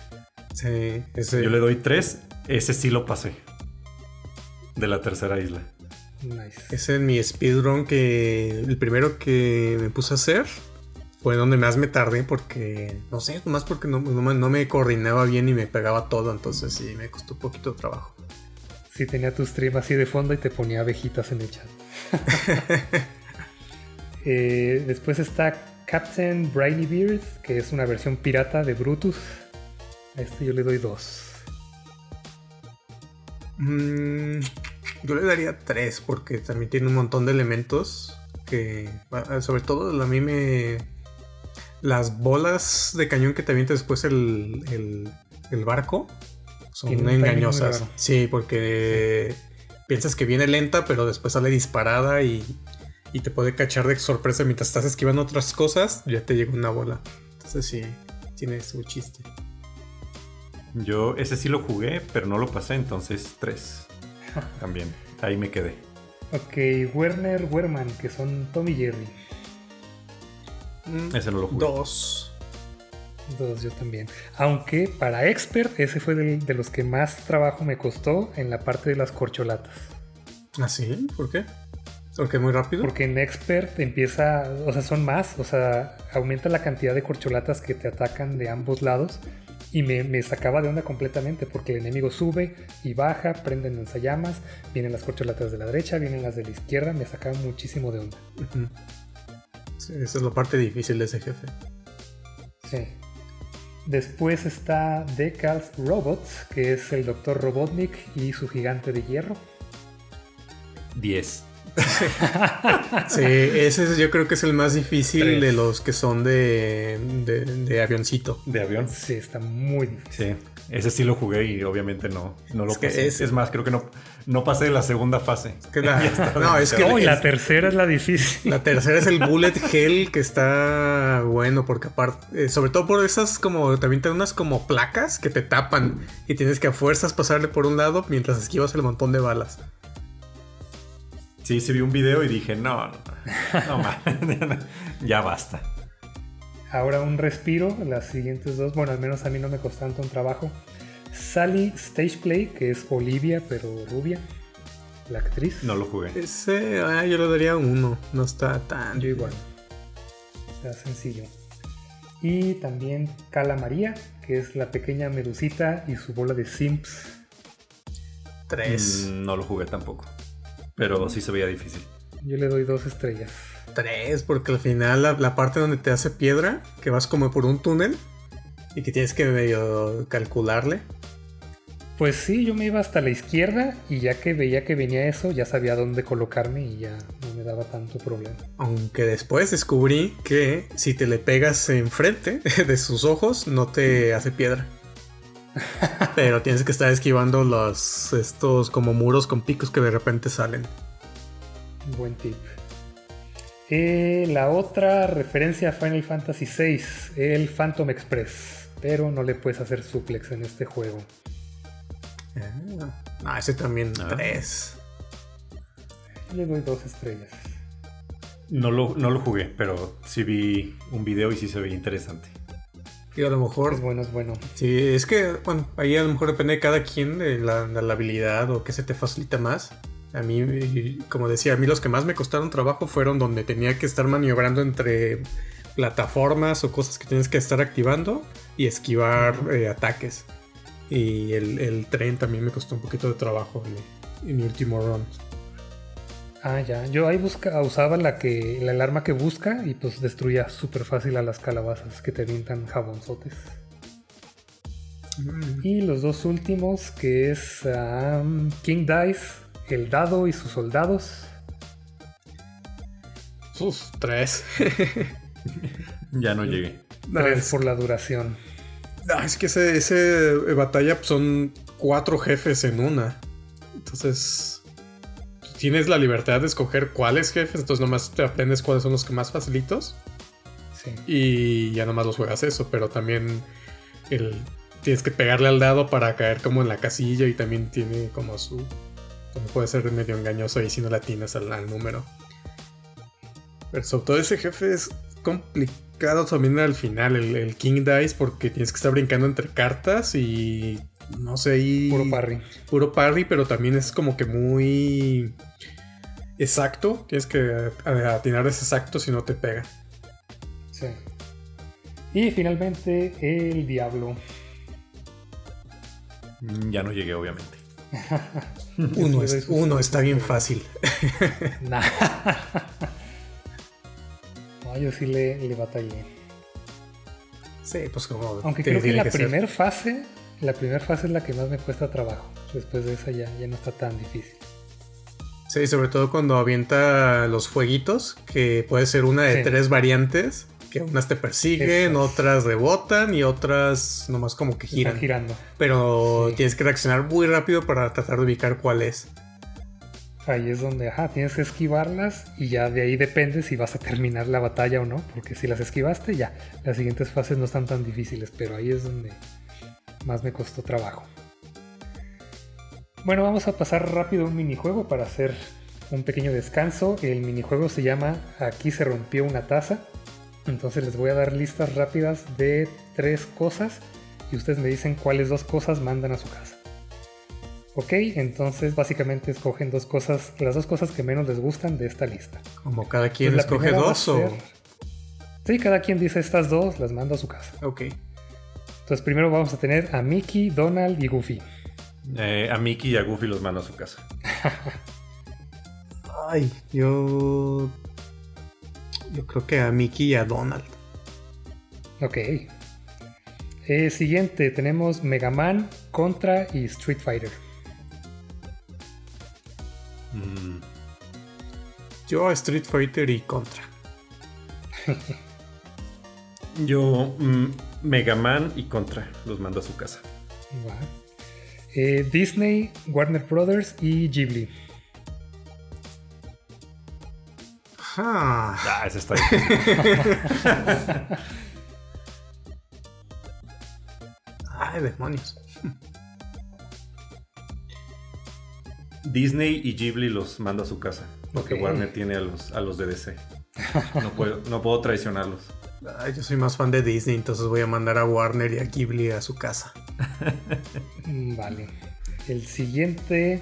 Sí, ese. Yo le doy 3. Ese sí lo pasé. De la tercera isla. Nice. Ese en mi speedrun que. El primero que me puse a hacer. Fue donde más me tardé porque. No sé, más porque no, no me- no me coordinaba bien y me pegaba todo. Entonces sí, me costó un poquito de trabajo. Sí, tenía tu stream así de fondo y te ponía abejitas en el chat. Eh, después está Captain Briny Beard, que es una versión pirata de Brutus. A este yo le doy 2. Mm, yo le daría 3 porque también tiene un montón de elementos que, ah, sobre todo a mí me... Las bolas de cañón que te avienta después el, el, el barco son Tiene engañosas. Sí, porque piensas que viene lenta, pero después sale disparada y, y te puede cachar de sorpresa mientras estás esquivando otras cosas, ya te llega una bola. Entonces sí, tiene su chiste. Yo ese sí lo jugué, pero no lo pasé, entonces 3. También. Ahí me quedé. Ok, Werner Werman, que son Tommy Jerry. Mm, Ese no lo jugué. Dos. Dos, yo también. Aunque para Expert, ese fue del- de los que más trabajo me costó en la parte de las corcholatas. ¿Ah, sí? ¿Por qué? Porque muy rápido. Porque en Expert empieza, o sea, son más, o sea, aumenta la cantidad de corcholatas que te atacan de ambos lados y me, sacaba de onda completamente porque el enemigo sube y baja, prenden lanzallamas, vienen las corcholatas de la derecha, vienen las de la izquierda, me sacaba muchísimo de onda. Esa es la parte difícil de ese jefe. Sí. Después está Decals Robots, que es el Dr. Robotnik y su gigante de hierro. 10. sí, ese yo creo que es el más difícil de los que son de, de, avioncito. De avión. Sí, está muy difícil. Sí, ese sí lo jugué y obviamente no, no lo pasé. Es, más, creo que no, no pasé de la segunda fase. no, es que no, y la tercera es la difícil. La tercera es el Bullet Hell que está bueno porque aparte, eh, sobre todo por esas como, también te unas como placas que te tapan y tienes que a fuerzas pasarle por un lado mientras esquivas el montón de balas. Sí, se vi un video y dije, no, no, no, ya basta. Ahora un respiro, las siguientes dos, bueno, al menos a mí no me costó tanto un trabajo. Sally Stage Play, que es Olivia, pero rubia, la actriz. No lo jugué. Ese, ah, yo le daría uno, no está tan... Yo igual. Está sencillo. Y también Cala María, que es la pequeña medusita y su bola de simps. Tres. Mm, no lo jugué tampoco pero sí se veía difícil. Yo le doy dos estrellas. Tres, porque al final la, parte donde te hace piedra, que vas como por un túnel y que tienes que medio calcularle. Pues sí, yo me iba hasta la izquierda y ya que veía que venía eso, ya sabía dónde colocarme y ya no me daba tanto problema. Aunque después descubrí que si te le pegas enfrente de sus ojos, no te hace piedra. Pero tienes que estar esquivando los estos como muros con picos que de repente salen. Buen tip. Eh, la otra referencia a Final Fantasy VI, el Phantom Express. Pero no le puedes hacer suplex en este juego. Ah, ese también ah. tres. Le doy dos estrellas. No lo, no lo jugué, pero sí vi un video y sí se veía interesante. Y a lo mejor. Es bueno, es bueno. Sí, es que, bueno, ahí a lo mejor depende de cada quien, de la, habilidad o qué se te facilita más. A mí, como decía, a mí los que más me costaron trabajo fueron donde tenía que estar maniobrando entre plataformas o cosas que tienes que estar activando y esquivar eh, ataques. Y el, tren también me costó un poquito de trabajo en, en mi último run. Ah, ya. Yo ahí busca, usaba la que el alarma que busca y pues destruía súper fácil a las calabazas que te pintan jabonzotes. Mm. Y los dos últimos, que es King Dice, el dado y sus soldados. Uf, tres. ya no llegué. Tres por la duración. es que ese, ese batalla son cuatro jefes en una. Entonces tienes la libertad de escoger cuáles jefes, entonces nomás te aprendes cuáles son los que más facilitos. Sí. Y ya nomás los juegas eso, pero también el, tienes que pegarle al dado para caer como en la casilla y también tiene como su... Como puede ser medio engañoso ahí si no la tienes al, número. Pero sobre todo ese jefe es complicado también al final, el, el King Dice, porque tienes que estar brincando entre cartas y no sé, y... Puro parry. Puro parry, pero también es como que muy exacto. Tienes que atinar ese exacto si no te pega. Sí. Y finalmente el diablo. Mm, ya no llegué, obviamente. uno, está bien fácil. no, yo sí le, le batallé. Sí, pues como. Aunque creo que la primera fase la primera fase es la que más me cuesta trabajo. Después de esa ya, ya no está tan difícil. Sí, sobre todo cuando avienta los fueguitos, que puede ser una de tres variantes, que unas te persiguen, otras rebotan y otras nomás como que giran. girando. Pero tienes que reaccionar muy rápido para tratar de ubicar cuál es. Ahí es donde, ajá, tienes que esquivarlas y ya de ahí depende si vas a terminar la batalla o no, porque si las esquivaste ya, las siguientes fases no están tan difíciles, pero ahí es donde más me costó trabajo. Bueno, vamos a pasar rápido un minijuego para hacer un pequeño descanso. El minijuego se llama Aquí se rompió una taza. Entonces les voy a dar listas rápidas de tres cosas y ustedes me dicen cuáles dos cosas mandan a su casa. Ok, entonces básicamente escogen dos cosas, las dos cosas que menos les gustan de esta lista. Como cada quien escoge dos o. ser- Sí, cada quien dice estas dos, las mando a su casa. Ok. Entonces primero vamos a tener a Mickey, Donald y Goofy. Eh, a Mickey y a Goofy los mando a su casa. Ay, yo. Yo creo que a Mickey y a Donald. Ok. Eh, siguiente, tenemos Mega Man, Contra y Street Fighter. Mm, Yo a Street Fighter y Contra. yo, mm, Mega Man y Contra los mando a su casa. Eh, Disney, Warner Brothers y Ghibli. Ah, Ah, ese está ay, demonios. Disney y Ghibli los mando a su casa. Porque Ok. Warner tiene a los, a los de DC. No puedo, no puedo traicionarlos. Ay, yo soy más fan de Disney, entonces voy a mandar a Warner y a Ghibli a su casa. Mm, Vale. El siguiente,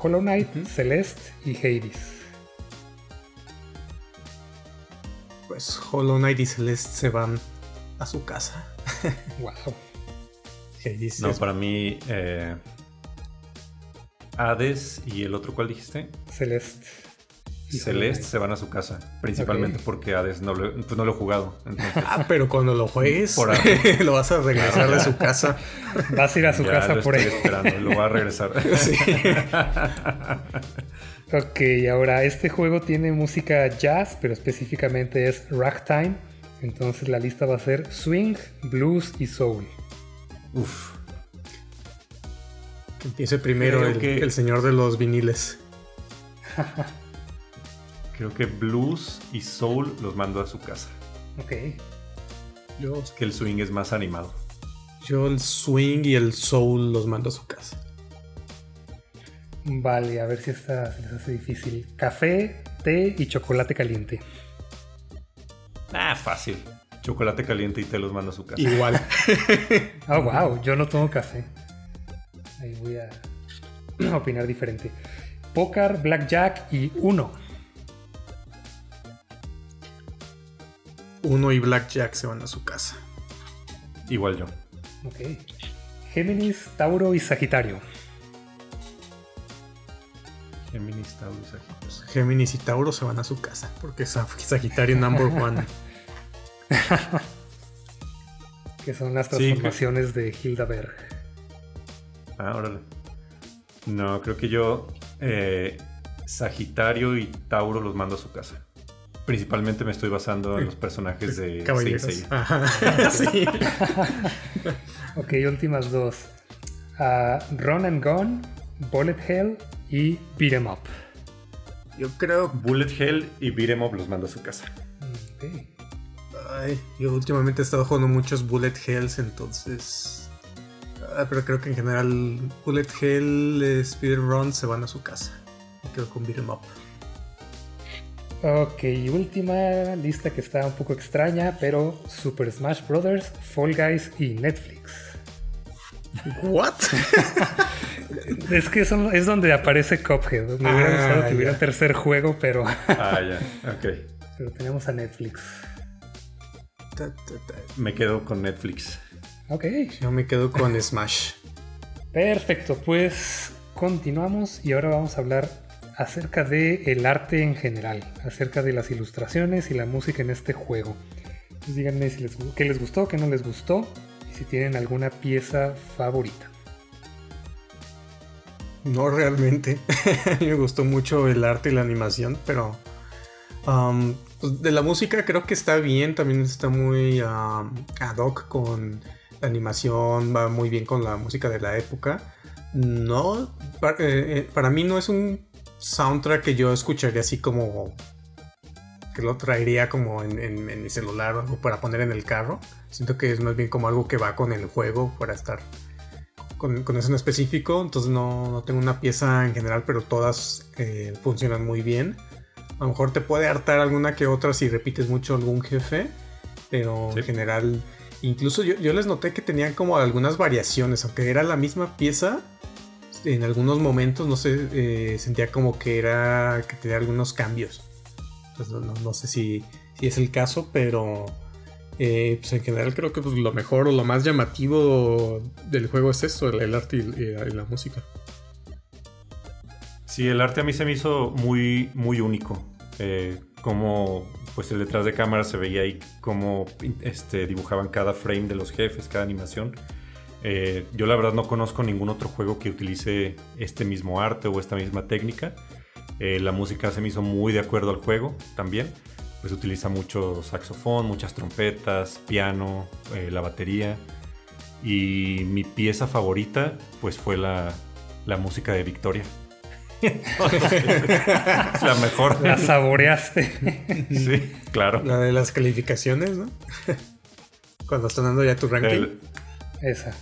Hollow Knight, Celeste y Hades. Pues Hollow Knight y Celeste se van a su casa. Wow. No, para mí, eh, Hades y el otro, ¿cuál dijiste? Celeste. Celeste se van a su casa. Principalmente porque Hades no lo, pues no lo he jugado. Entonces, Ah, pero cuando lo juegues, Por ahí. lo vas a regresar de su casa. Vas a ir a su ya casa lo por estoy esperando. Lo va a regresar. Sí. Ok, ahora este juego tiene música jazz, pero específicamente es ragtime. Entonces la lista va a ser swing, blues y soul. Uf. Que empiece primero Creo el, que- el señor de los viniles. Creo que blues y soul los mando a su casa. Ok. Yo, Es que el swing es más animado. yo el swing y el soul los mando a su casa. Vale, a ver si esta se les hace difícil. Café, té y chocolate caliente. Ah, fácil. Chocolate caliente y te los mando a su casa. Igual. Oh, wow, yo no tomo café. Ahí voy a opinar diferente. Póker, blackjack y uno. Uno y Blackjack se van a su casa. Igual yo. Ok. Géminis, Tauro y Sagitario. Géminis, Tauro y Sagitario. Géminis y Tauro se van a su casa. Porque Sagitario number one. Que son las Sí, transformaciones de Hildaberg. Ah, órale. No, creo que yo eh, Sagitario y Tauro los mando a su casa. Principalmente me estoy basando en los personajes de Caballeros. Ajá. sí. Ok, últimas dos. Ah, Run and Gun, Bullet Hell y Beat 'em Up. Yo creo. Bullet Hell y Beat 'em Up los mando a su casa. Ok. Ay, yo últimamente he estado jugando muchos Bullet Hells, entonces. ah, pero creo que en general Bullet Hell, eh, Speedrun se van a su casa. Me quedo con Beat'em Up. Ok, última lista que está un poco extraña, pero Super Smash Bros., Fall Guys y Netflix. ¿What? Es que son- es donde aparece Cuphead. Me hubiera Ah, gustado que hubiera ya. un tercer juego, pero, Ah, ya. Ok. pero tenemos a Netflix. Ta, ta, ta. Me quedo con Netflix. Ok, Yo me quedo con Smash. perfecto. Pues continuamos y ahora vamos a hablar acerca de el arte en general, acerca de las ilustraciones y la música en este juego. Entonces díganme si les, qué les gustó, qué no les gustó si tienen alguna pieza favorita. No realmente. Me gustó mucho el arte y la animación, pero. um, pues, de la música creo que está bien. También está muy um, ad hoc con la animación. Va muy bien con la música de la época. No. pa- eh, eh, para mí no es un soundtrack que yo escucharía así como. Que lo traería como en, en- en mi celular o algo para poner en el carro. Siento que es más bien como algo que va con el juego para estar con, con eso en específico, entonces no, no tengo una pieza en general, pero todas eh, funcionan muy bien. A lo mejor te puede hartar alguna que otra si repites mucho algún jefe, pero Sí. en general, incluso yo, yo les noté que tenían como algunas variaciones, aunque era la misma pieza, en algunos momentos, no sé, eh, sentía como que era que tenía algunos cambios. Pues no, sé si, es el caso, pero eh, pues en general creo que pues, lo mejor o lo más llamativo del juego es esto, el, arte y, la música. Sí, el arte a mí se me hizo muy, muy único. Eh, como pues el detrás de cámara se veía ahí cómo este, dibujaban cada frame de los jefes, cada animación. Eh, yo la verdad no conozco ningún otro juego que utilice este mismo arte o esta misma técnica. Eh, la música se me hizo muy de acuerdo al juego también. Pues utiliza mucho saxofón, muchas trompetas, piano, eh, la batería. Y mi pieza favorita pues fue la, la música de Victoria. la mejor. La saboreaste. sí, claro. La de las calificaciones, ¿no? Cuando están dando ya tu ranking. Esa.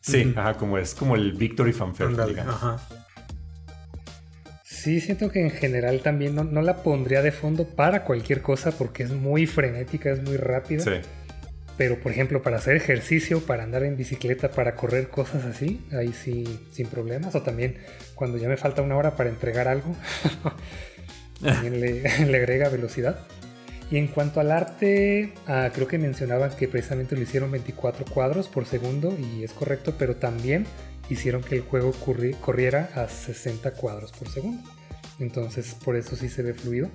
Sí, ajá, como es como el Victory Fanfare. Ajá. Sí, siento que en general también no, la pondría de fondo para cualquier cosa porque es muy frenética, es muy rápida. Sí. Pero por ejemplo, para hacer ejercicio, para andar en bicicleta, para correr cosas así, ahí sí, sin problemas. O también cuando ya me falta una hora para entregar algo, también le, le agrega velocidad. Y en cuanto al arte, ah, creo que mencionaban que precisamente lo hicieron 24 cuadros por segundo y es correcto, pero también hicieron que el juego corriera a 60 cuadros por segundo. Entonces por eso sí se ve fluido.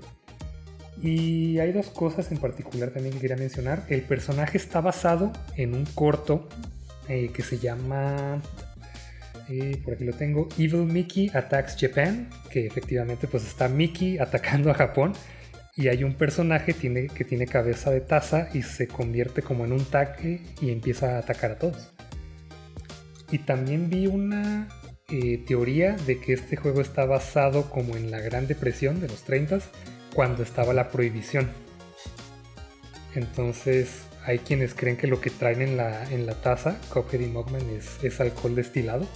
Y hay dos cosas en particular también que quería mencionar. El personaje está basado en un corto eh, que se llama eh, por aquí lo tengo, Evil Mickey Attacks Japan, que efectivamente pues está Mickey atacando a Japón y hay un personaje tiene, que tiene cabeza de taza y se convierte como en un taque y empieza a atacar a todos. Y también vi una eh, teoría de que este juego está basado como en la Gran Depresión de los 30 cuando estaba la prohibición. Entonces hay quienes creen que lo que traen en la, en la taza, Cophead y Mogman, es, es alcohol destilado.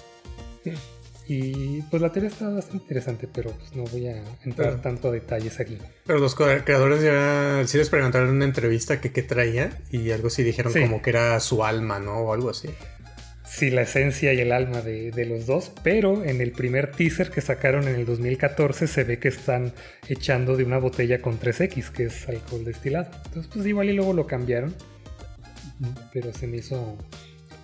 Y pues la teoría está bastante interesante, pero pues no voy a entrar tanto a detalles aquí. Pero los creadores ya sí les preguntaron en una entrevista que qué traía y algo sí dijeron como que era su alma, ¿no? O algo así. Sí, la esencia y el alma de, de, los dos, pero en el primer teaser que sacaron en el 2014 se ve que están echando de una botella con 3X, que es alcohol destilado. Entonces pues igual y luego lo cambiaron, pero se me hizo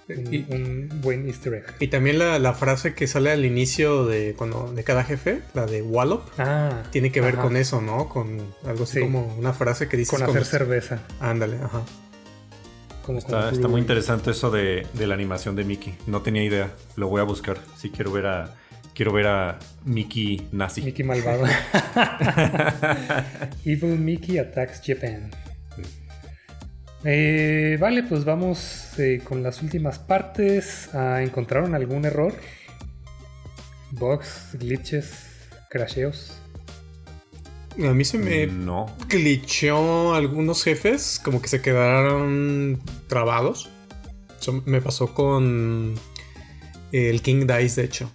un, buen easter egg. Y también la, frase que sale al inicio de, cuando, de cada jefe, la de Wallop, ah, tiene que ver con eso, ¿no? Con algo así como una frase que dice... Con hacer cerveza. Ándale, ajá. Está, muy interesante eso de, la animación de Mickey. No tenía idea. Lo voy a buscar. Si quiero ver a. Quiero ver a Mickey nazi. Mickey malvado. Evil Mickey Attacks Japan. Eh, vale, pues vamos eh, con las últimas partes. Ah, ¿Encontraron algún error? Bugs, glitches, crasheos. A mí se me no. glitchó algunos jefes, como que se quedaron trabados. Eso me pasó con el King Dice, de hecho.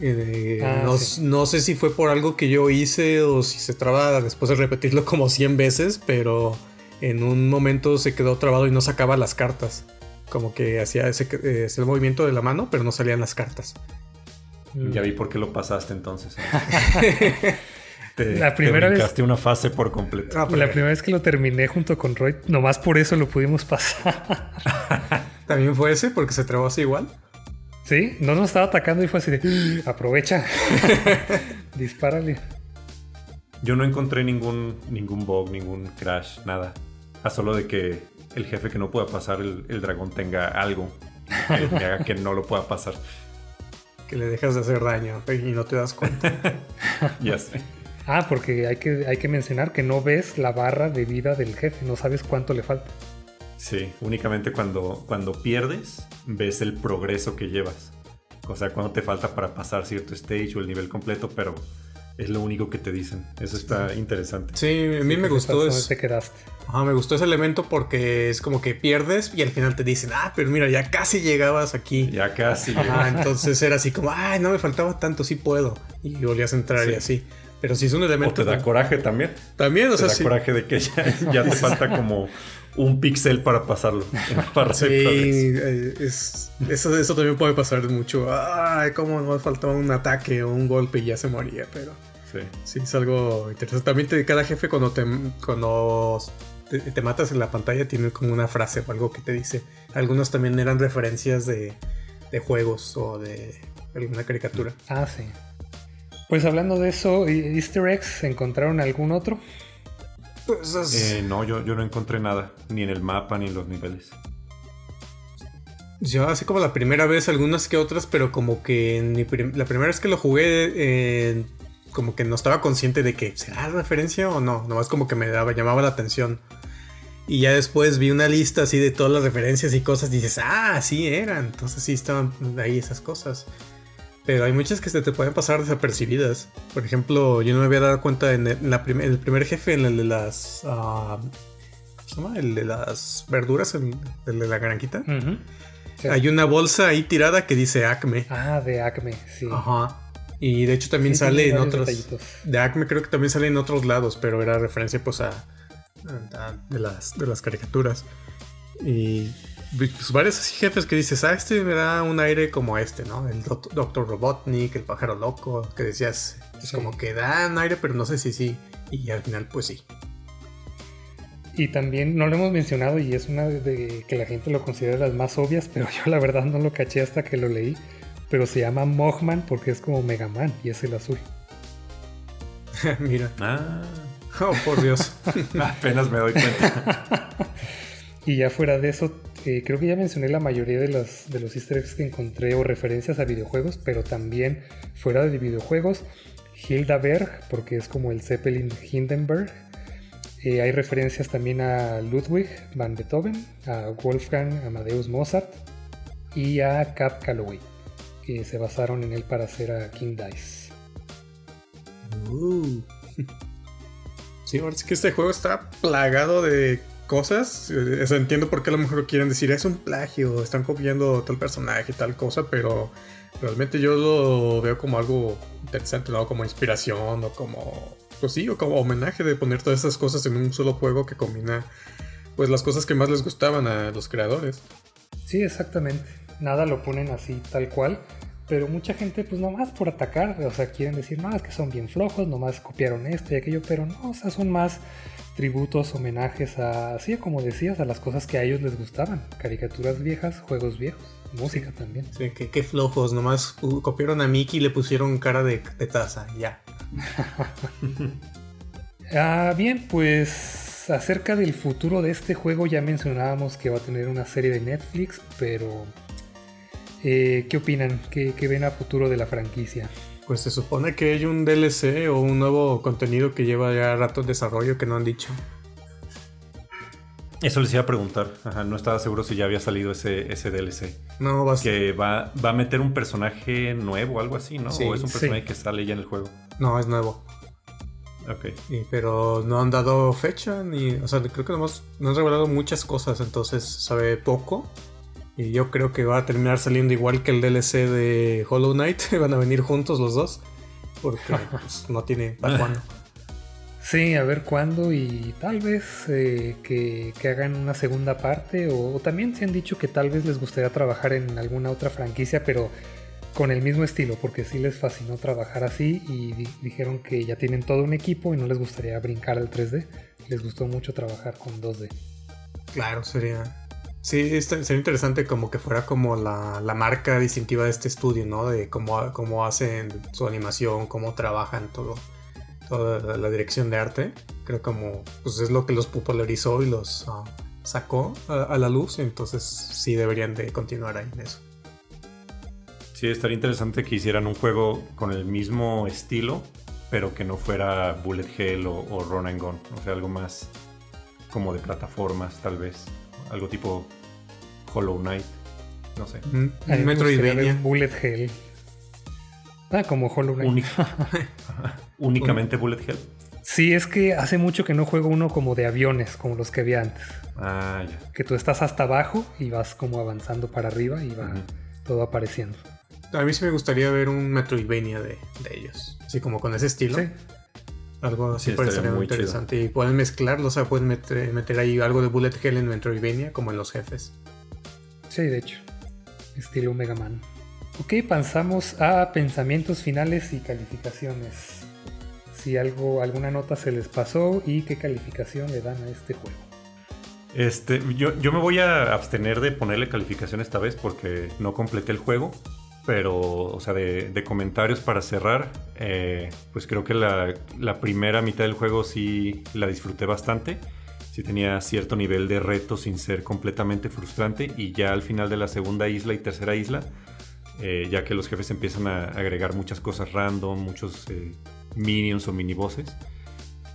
Eh, ah, no, no, sé si fue por algo que yo hice o si se traba después de repetirlo como 100 veces, pero en un momento se quedó trabado y no sacaba las cartas. Como que hacía ese, ese movimiento de la mano, pero no salían las cartas. Ya vi por qué lo pasaste entonces. te, la primera te una fase por completo. Ah, la primera vez que lo terminé junto con Roy, nomás por eso lo pudimos pasar. ¿También fue ese? Porque se trabó así igual. Sí, no nos estaba atacando y fue así de aprovecha. Dispárale. Yo no encontré ningún, ningún bug, ningún crash, nada. A solo de que el jefe que no pueda pasar el, dragón tenga algo que haga que no lo pueda pasar. Que le dejas de hacer daño y no te das cuenta. ya sé. Ah, porque hay que, hay que mencionar que no ves la barra de vida del jefe, no sabes cuánto le falta. Sí, únicamente cuando, cuando pierdes ves el progreso que llevas. O sea, cuando te falta para pasar cierto stage o el nivel completo, pero es lo único que te dicen. Eso está interesante. Sí, a mí me gustó eso. Te quedaste. Ajá, me gustó ese elemento porque es como que pierdes y al final te dicen, ah, pero mira, ya casi llegabas aquí. Ya casi. Ajá, entonces era así como, ay, no me faltaba tanto, sí puedo. Y volvías a entrar y así. Pero sí es un elemento. O te da coraje también. También, o sea. Te da coraje de que ya, te falta como un píxel para pasarlo. Para sí, eh, es, eso, eso también puede pasar mucho. Ay, cómo nos faltaba un ataque o un golpe y ya se moría, pero. Sí. Sí, es algo interesante. También te, cada jefe cuando te, cuando te, matas en la pantalla tiene como una frase o algo que te dice. Algunos también eran referencias de, de juegos o de alguna caricatura. Ah, sí. Pues hablando de eso, ¿Easter eggs encontraron algún otro? Pues eh, no, yo, yo no encontré nada, ni en el mapa ni en los niveles. Yo así como la primera vez, algunas que otras, pero como que la primera vez que lo jugué, eh, como que no estaba consciente de que será referencia o no, nomás como que me daba, llamaba la atención. Y ya después vi una lista así de todas las referencias y cosas, y dices, ah, sí eran, entonces sí estaban ahí esas cosas. Pero hay muchas que se te pueden pasar desapercibidas. Por ejemplo, yo no me había dado cuenta en, el, el primer jefe, en el de las. Uh, ¿Cómo se llama? El de las verduras, el, de la granquita. Hay una bolsa ahí tirada que dice Acme. Ah, de Acme, sí. Ajá. Y de hecho también sale en otros. De Acme creo que también sale en otros lados, pero era referencia pues a. de, las, de las caricaturas. Y pues, varios jefes que dices, ah, este me da un aire como este, ¿no? El Doctor Robotnik, el pájaro loco, que decías, es como que dan aire, pero no sé si sí. Y al final, pues sí. Y también no lo hemos mencionado y es una de que la gente lo considera las más obvias, pero yo la verdad no lo caché hasta que lo leí. Pero se llama Mogman porque es como Mega Man y es el azul. Mira. Ah. Oh, por Dios. Apenas me doy cuenta. y ya fuera de eso, creo que ya mencioné la mayoría de los, de los easter eggs que encontré o referencias a videojuegos, pero también fuera de videojuegos, Hilda Berg, porque es como el Zeppelin Hindenburg. Eh, hay referencias también a Ludwig van Beethoven, a Wolfgang Amadeus Mozart y a Cap Calloway, que se basaron en él para hacer a King Dice. Uh. Sí, ahora que este juego está plagado de cosas. Eh, entiendo por qué a lo mejor quieren decir es un plagio, están copiando tal personaje, tal cosa, pero realmente yo lo veo como algo interesante, ¿no? Como inspiración o como, pues sí, o como homenaje de poner todas esas cosas en un solo juego que combina, pues las cosas que más les gustaban a los creadores. Sí, exactamente. Nada lo ponen así, tal cual. Pero mucha gente, pues nomás por atacar, o sea, quieren decir, no, es que son bien flojos, nomás copiaron esto y aquello, pero no, o sea, son más tributos, homenajes a, así como decías, a las cosas que a ellos les gustaban. Caricaturas viejas, juegos viejos, música también. Sí, qué, flojos, nomás copiaron a Mickey y le pusieron cara de, taza, ya. ah, bien, pues acerca del futuro de este juego ya mencionábamos que va a tener una serie de Netflix, pero eh, ¿qué opinan? ¿Qué, ¿Qué ven a futuro de la franquicia? Pues se supone que hay un DLC o un nuevo contenido que lleva ya rato en desarrollo que no han dicho. Eso les iba a preguntar. Ajá, no estaba seguro si ya había salido ese, ese DLC. No, va a Que va, va a meter un personaje nuevo, algo así, ¿no? o es un personaje que sale ya en el juego. No, es nuevo. Ok. pero no han dado fecha ni. O sea, creo que no han revelado muchas cosas, entonces sabe poco. Y yo creo que va a terminar saliendo igual que el DLC de Hollow Knight. Van a venir juntos los dos. Porque pues, no tiene para cuándo. Sí, a ver cuándo y tal vez eh, que, hagan una segunda parte o, también se han dicho que tal vez les gustaría trabajar en alguna otra franquicia pero con el mismo estilo porque sí les fascinó trabajar así y dijeron que ya tienen todo un equipo y no les gustaría brincar al 3D, les gustó mucho trabajar con 2D. Claro, sería Sí, sería interesante como que fuera como la, marca distintiva de este estudio, ¿no? De cómo, cómo hacen su animación, cómo trabajan todo, toda la, dirección de arte. Creo como pues es lo que los popularizó y los ah, sacó a, la luz, entonces sí deberían de continuar ahí en eso. Sí, estaría interesante que hicieran un juego con el mismo estilo, pero que no fuera Bullet Hell o, o Run and Gun, o sea, algo más como de plataformas tal vez algo tipo Hollow Knight. No sé. Mm, Metroidvania. Bullet Hell. Ah, como Hollow Knight. Únicamente Bullet Hell. Sí, es que hace mucho que no juego uno como de aviones, como los que había antes. Ah, ya. Que tú estás hasta abajo y vas como avanzando para arriba y va todo apareciendo. A mí sí me gustaría ver un Metroidvania de, de ellos. Así como con ese estilo. Sí. Algo así Sí, parecería estaría muy chido. interesante. Y pueden mezclarlo, o sea, pueden meter, meter ahí algo de Bullet Hell en Metroidvania, como en los jefes. Sí, de hecho. Estilo Mega Man. Ok, pasamos a pensamientos finales y calificaciones. Si algo, alguna nota se les pasó y qué calificación le dan a este juego. Este, yo, yo me voy a abstener de ponerle calificación esta vez porque no completé el juego. Pero, o sea, de, comentarios para cerrar, eh, pues creo que la, la primera mitad del juego sí la disfruté bastante. Sí tenía cierto nivel de reto sin ser completamente frustrante. Y ya al final de la segunda isla y tercera isla, eh, ya que los jefes empiezan a agregar muchas cosas random, muchos eh, minions o minibosses.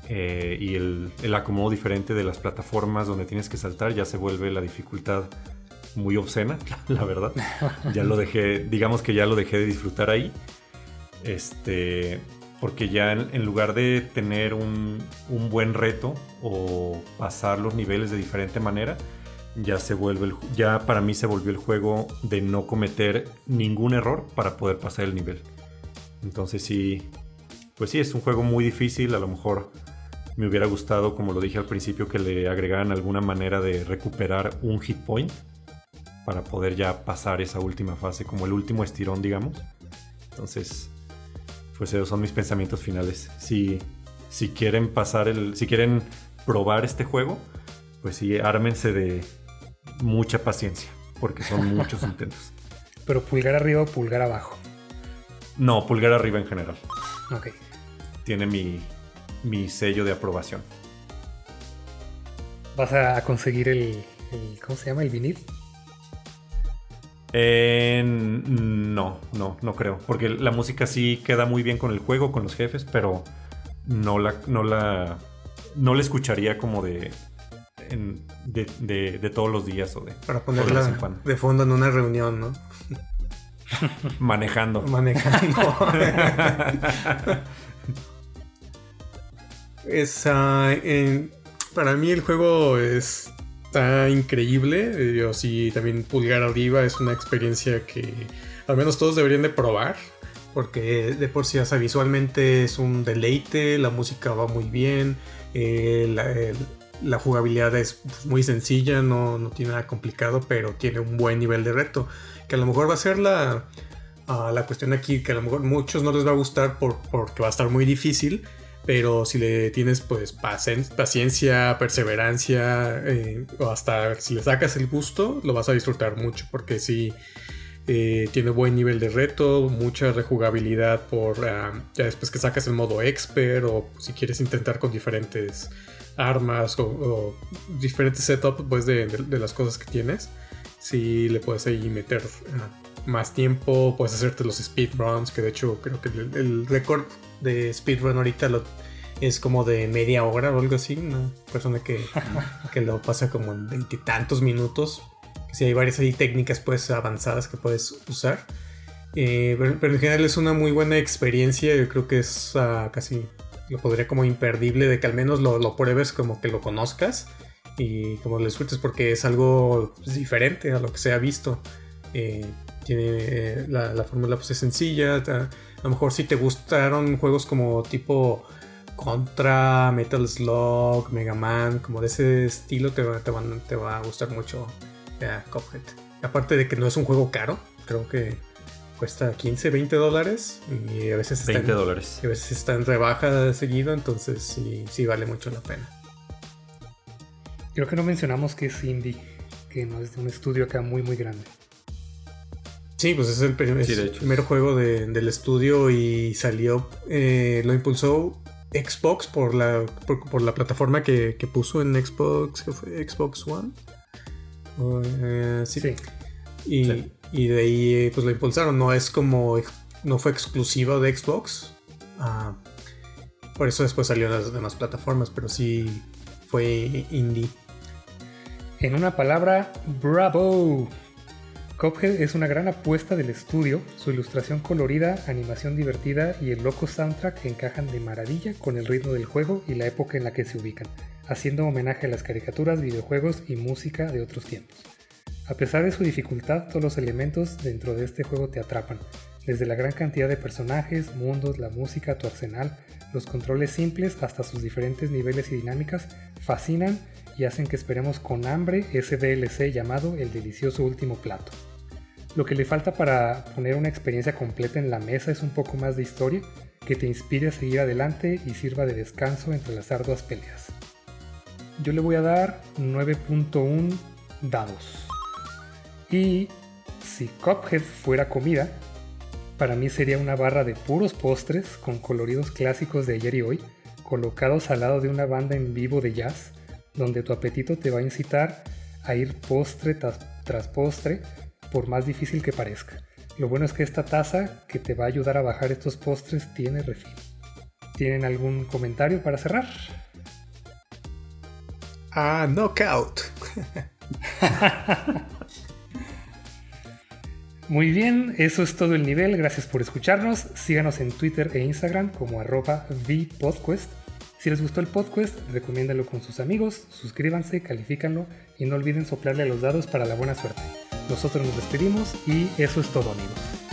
eh, y el, el acomodo diferente de las plataformas donde tienes que saltar ya se vuelve la dificultad muy obscena, la verdad. Ya lo dejé, digamos que ya lo dejé de disfrutar ahí. Este, porque ya en, lugar de tener un, buen reto o pasar los niveles de diferente manera, ya se vuelve el ya para mí se volvió el juego de no cometer ningún error para poder pasar el nivel. Entonces sí, pues sí, es un juego muy difícil, a lo mejor me hubiera gustado, como lo dije al principio, que le agregaran alguna manera de recuperar un hit point para poder ya pasar esa última fase, como el último estirón, digamos. Entonces, pues esos son mis pensamientos finales. Si, si quieren pasar el, si quieren probar este juego, pues sí, ármense de mucha paciencia, porque son muchos intentos. Pero pulgar arriba o pulgar abajo. No, pulgar arriba en general. Ok. Tiene mi, mi sello de aprobación. ¿Vas a conseguir el, el- ¿Cómo se llama? El vinil. Eh, no, no, no creo. Porque la música sí queda muy bien con el juego, con los jefes, pero no la, no la, no la escucharía como de, en- de, de- de todos los días o de Para de ponerla de fondo en una reunión, ¿no? manejando. Manejando. es, ah, en- para mí el juego está increíble. Yo sí, también pulgar arriba es una experiencia que al menos todos deberían de probar. Porque de por sí, sea, visualmente es un deleite, la música va muy bien, eh, la, jugabilidad es muy sencilla, no, no tiene nada complicado, pero tiene un buen nivel de reto. Que a lo mejor va a ser la, Ah, la cuestión aquí que a lo mejor muchos no les va a gustar por, porque va a estar muy difícil, pero si le tienes pues pacien- paciencia, perseverancia, eh, o hasta si le sacas el gusto, lo vas a disfrutar mucho porque sí eh, tiene buen nivel de reto, mucha rejugabilidad por ah, ya después que sacas el modo expert o si quieres intentar con diferentes armas o, diferentes setups pues de, de- de las cosas que tienes si le puedes ahí meter ah, más tiempo, puedes hacerte los speedruns, que de hecho creo que el, el récord de speedrun ahorita lo, es como de media hora o algo así, una persona que, que lo pasa como en veintitantos minutos. Si hay varias ahí técnicas pues avanzadas que puedes usar. Eh, pero, pero en general es una muy buena experiencia, yo creo que es ah, casi, lo podría como imperdible de que al menos lo, lo pruebes como que lo conozcas y como lo disfrutes porque es algo pues, diferente a lo que se ha visto. Eh, tiene eh, la, la fórmula pues es sencilla. A lo mejor si te gustaron juegos como tipo Contra, Metal Slug, Mega Man, como de ese estilo, te, va- te, van- te va a gustar mucho eh, Cuphead. Aparte de que no es un juego caro, creo que cuesta 15, 20 dólares y a veces está, 20 en, dólares. y a veces está en rebaja seguido, entonces sí, sí vale mucho la pena. Creo que no mencionamos que es indie, que no es de un estudio acá muy, muy grande. Sí, pues es el, Sí, primer juego de- del estudio y salió, eh, lo impulsó Xbox por la, por, por la plataforma que, que puso en Xbox, ¿qué fue? Xbox One. Eh, sí. Sí. Y, Sí. y de ahí eh, pues lo impulsaron, no es como, no fue exclusivo de Xbox. Ah, por eso después salió en las demás plataformas, pero sí fue indie. En una palabra, bravo. Cuphead es una gran apuesta del estudio, su ilustración colorida, animación divertida y el loco soundtrack encajan de maravilla con el ritmo del juego y la época en la que se ubican, haciendo homenaje a las caricaturas, videojuegos y música de otros tiempos. A pesar de su dificultad, todos los elementos dentro de este juego te atrapan. Desde la gran cantidad de personajes, mundos, la música, tu arsenal, los controles simples hasta sus diferentes niveles y dinámicas fascinan y hacen que esperemos con hambre ese DLC llamado El Delicioso Último Plato. Lo que le falta para poner una experiencia completa en la mesa es un poco más de historia que te inspire a seguir adelante y sirva de descanso entre las arduas peleas. Yo le voy a dar 9.1 dados. Y si Cuphead fuera comida, para mí sería una barra de puros postres con coloridos clásicos de ayer y hoy, colocados al lado de una banda en vivo de jazz, donde tu apetito te va a incitar a ir postre tras, postre por más difícil que parezca. Lo bueno es que esta taza que te va a ayudar a bajar estos postres tiene refil. ¿Tienen algún comentario para cerrar? Ah, knockout. Muy bien, eso es todo el nivel. Gracias por escucharnos. Síganos en Twitter e Instagram como arroba VPodquest. Si les gustó el podcast, recomiéndalo con sus amigos, suscríbanse, califícanlo y no olviden soplarle a los dados para la buena suerte. Nosotros nos despedimos y eso es todo amigos.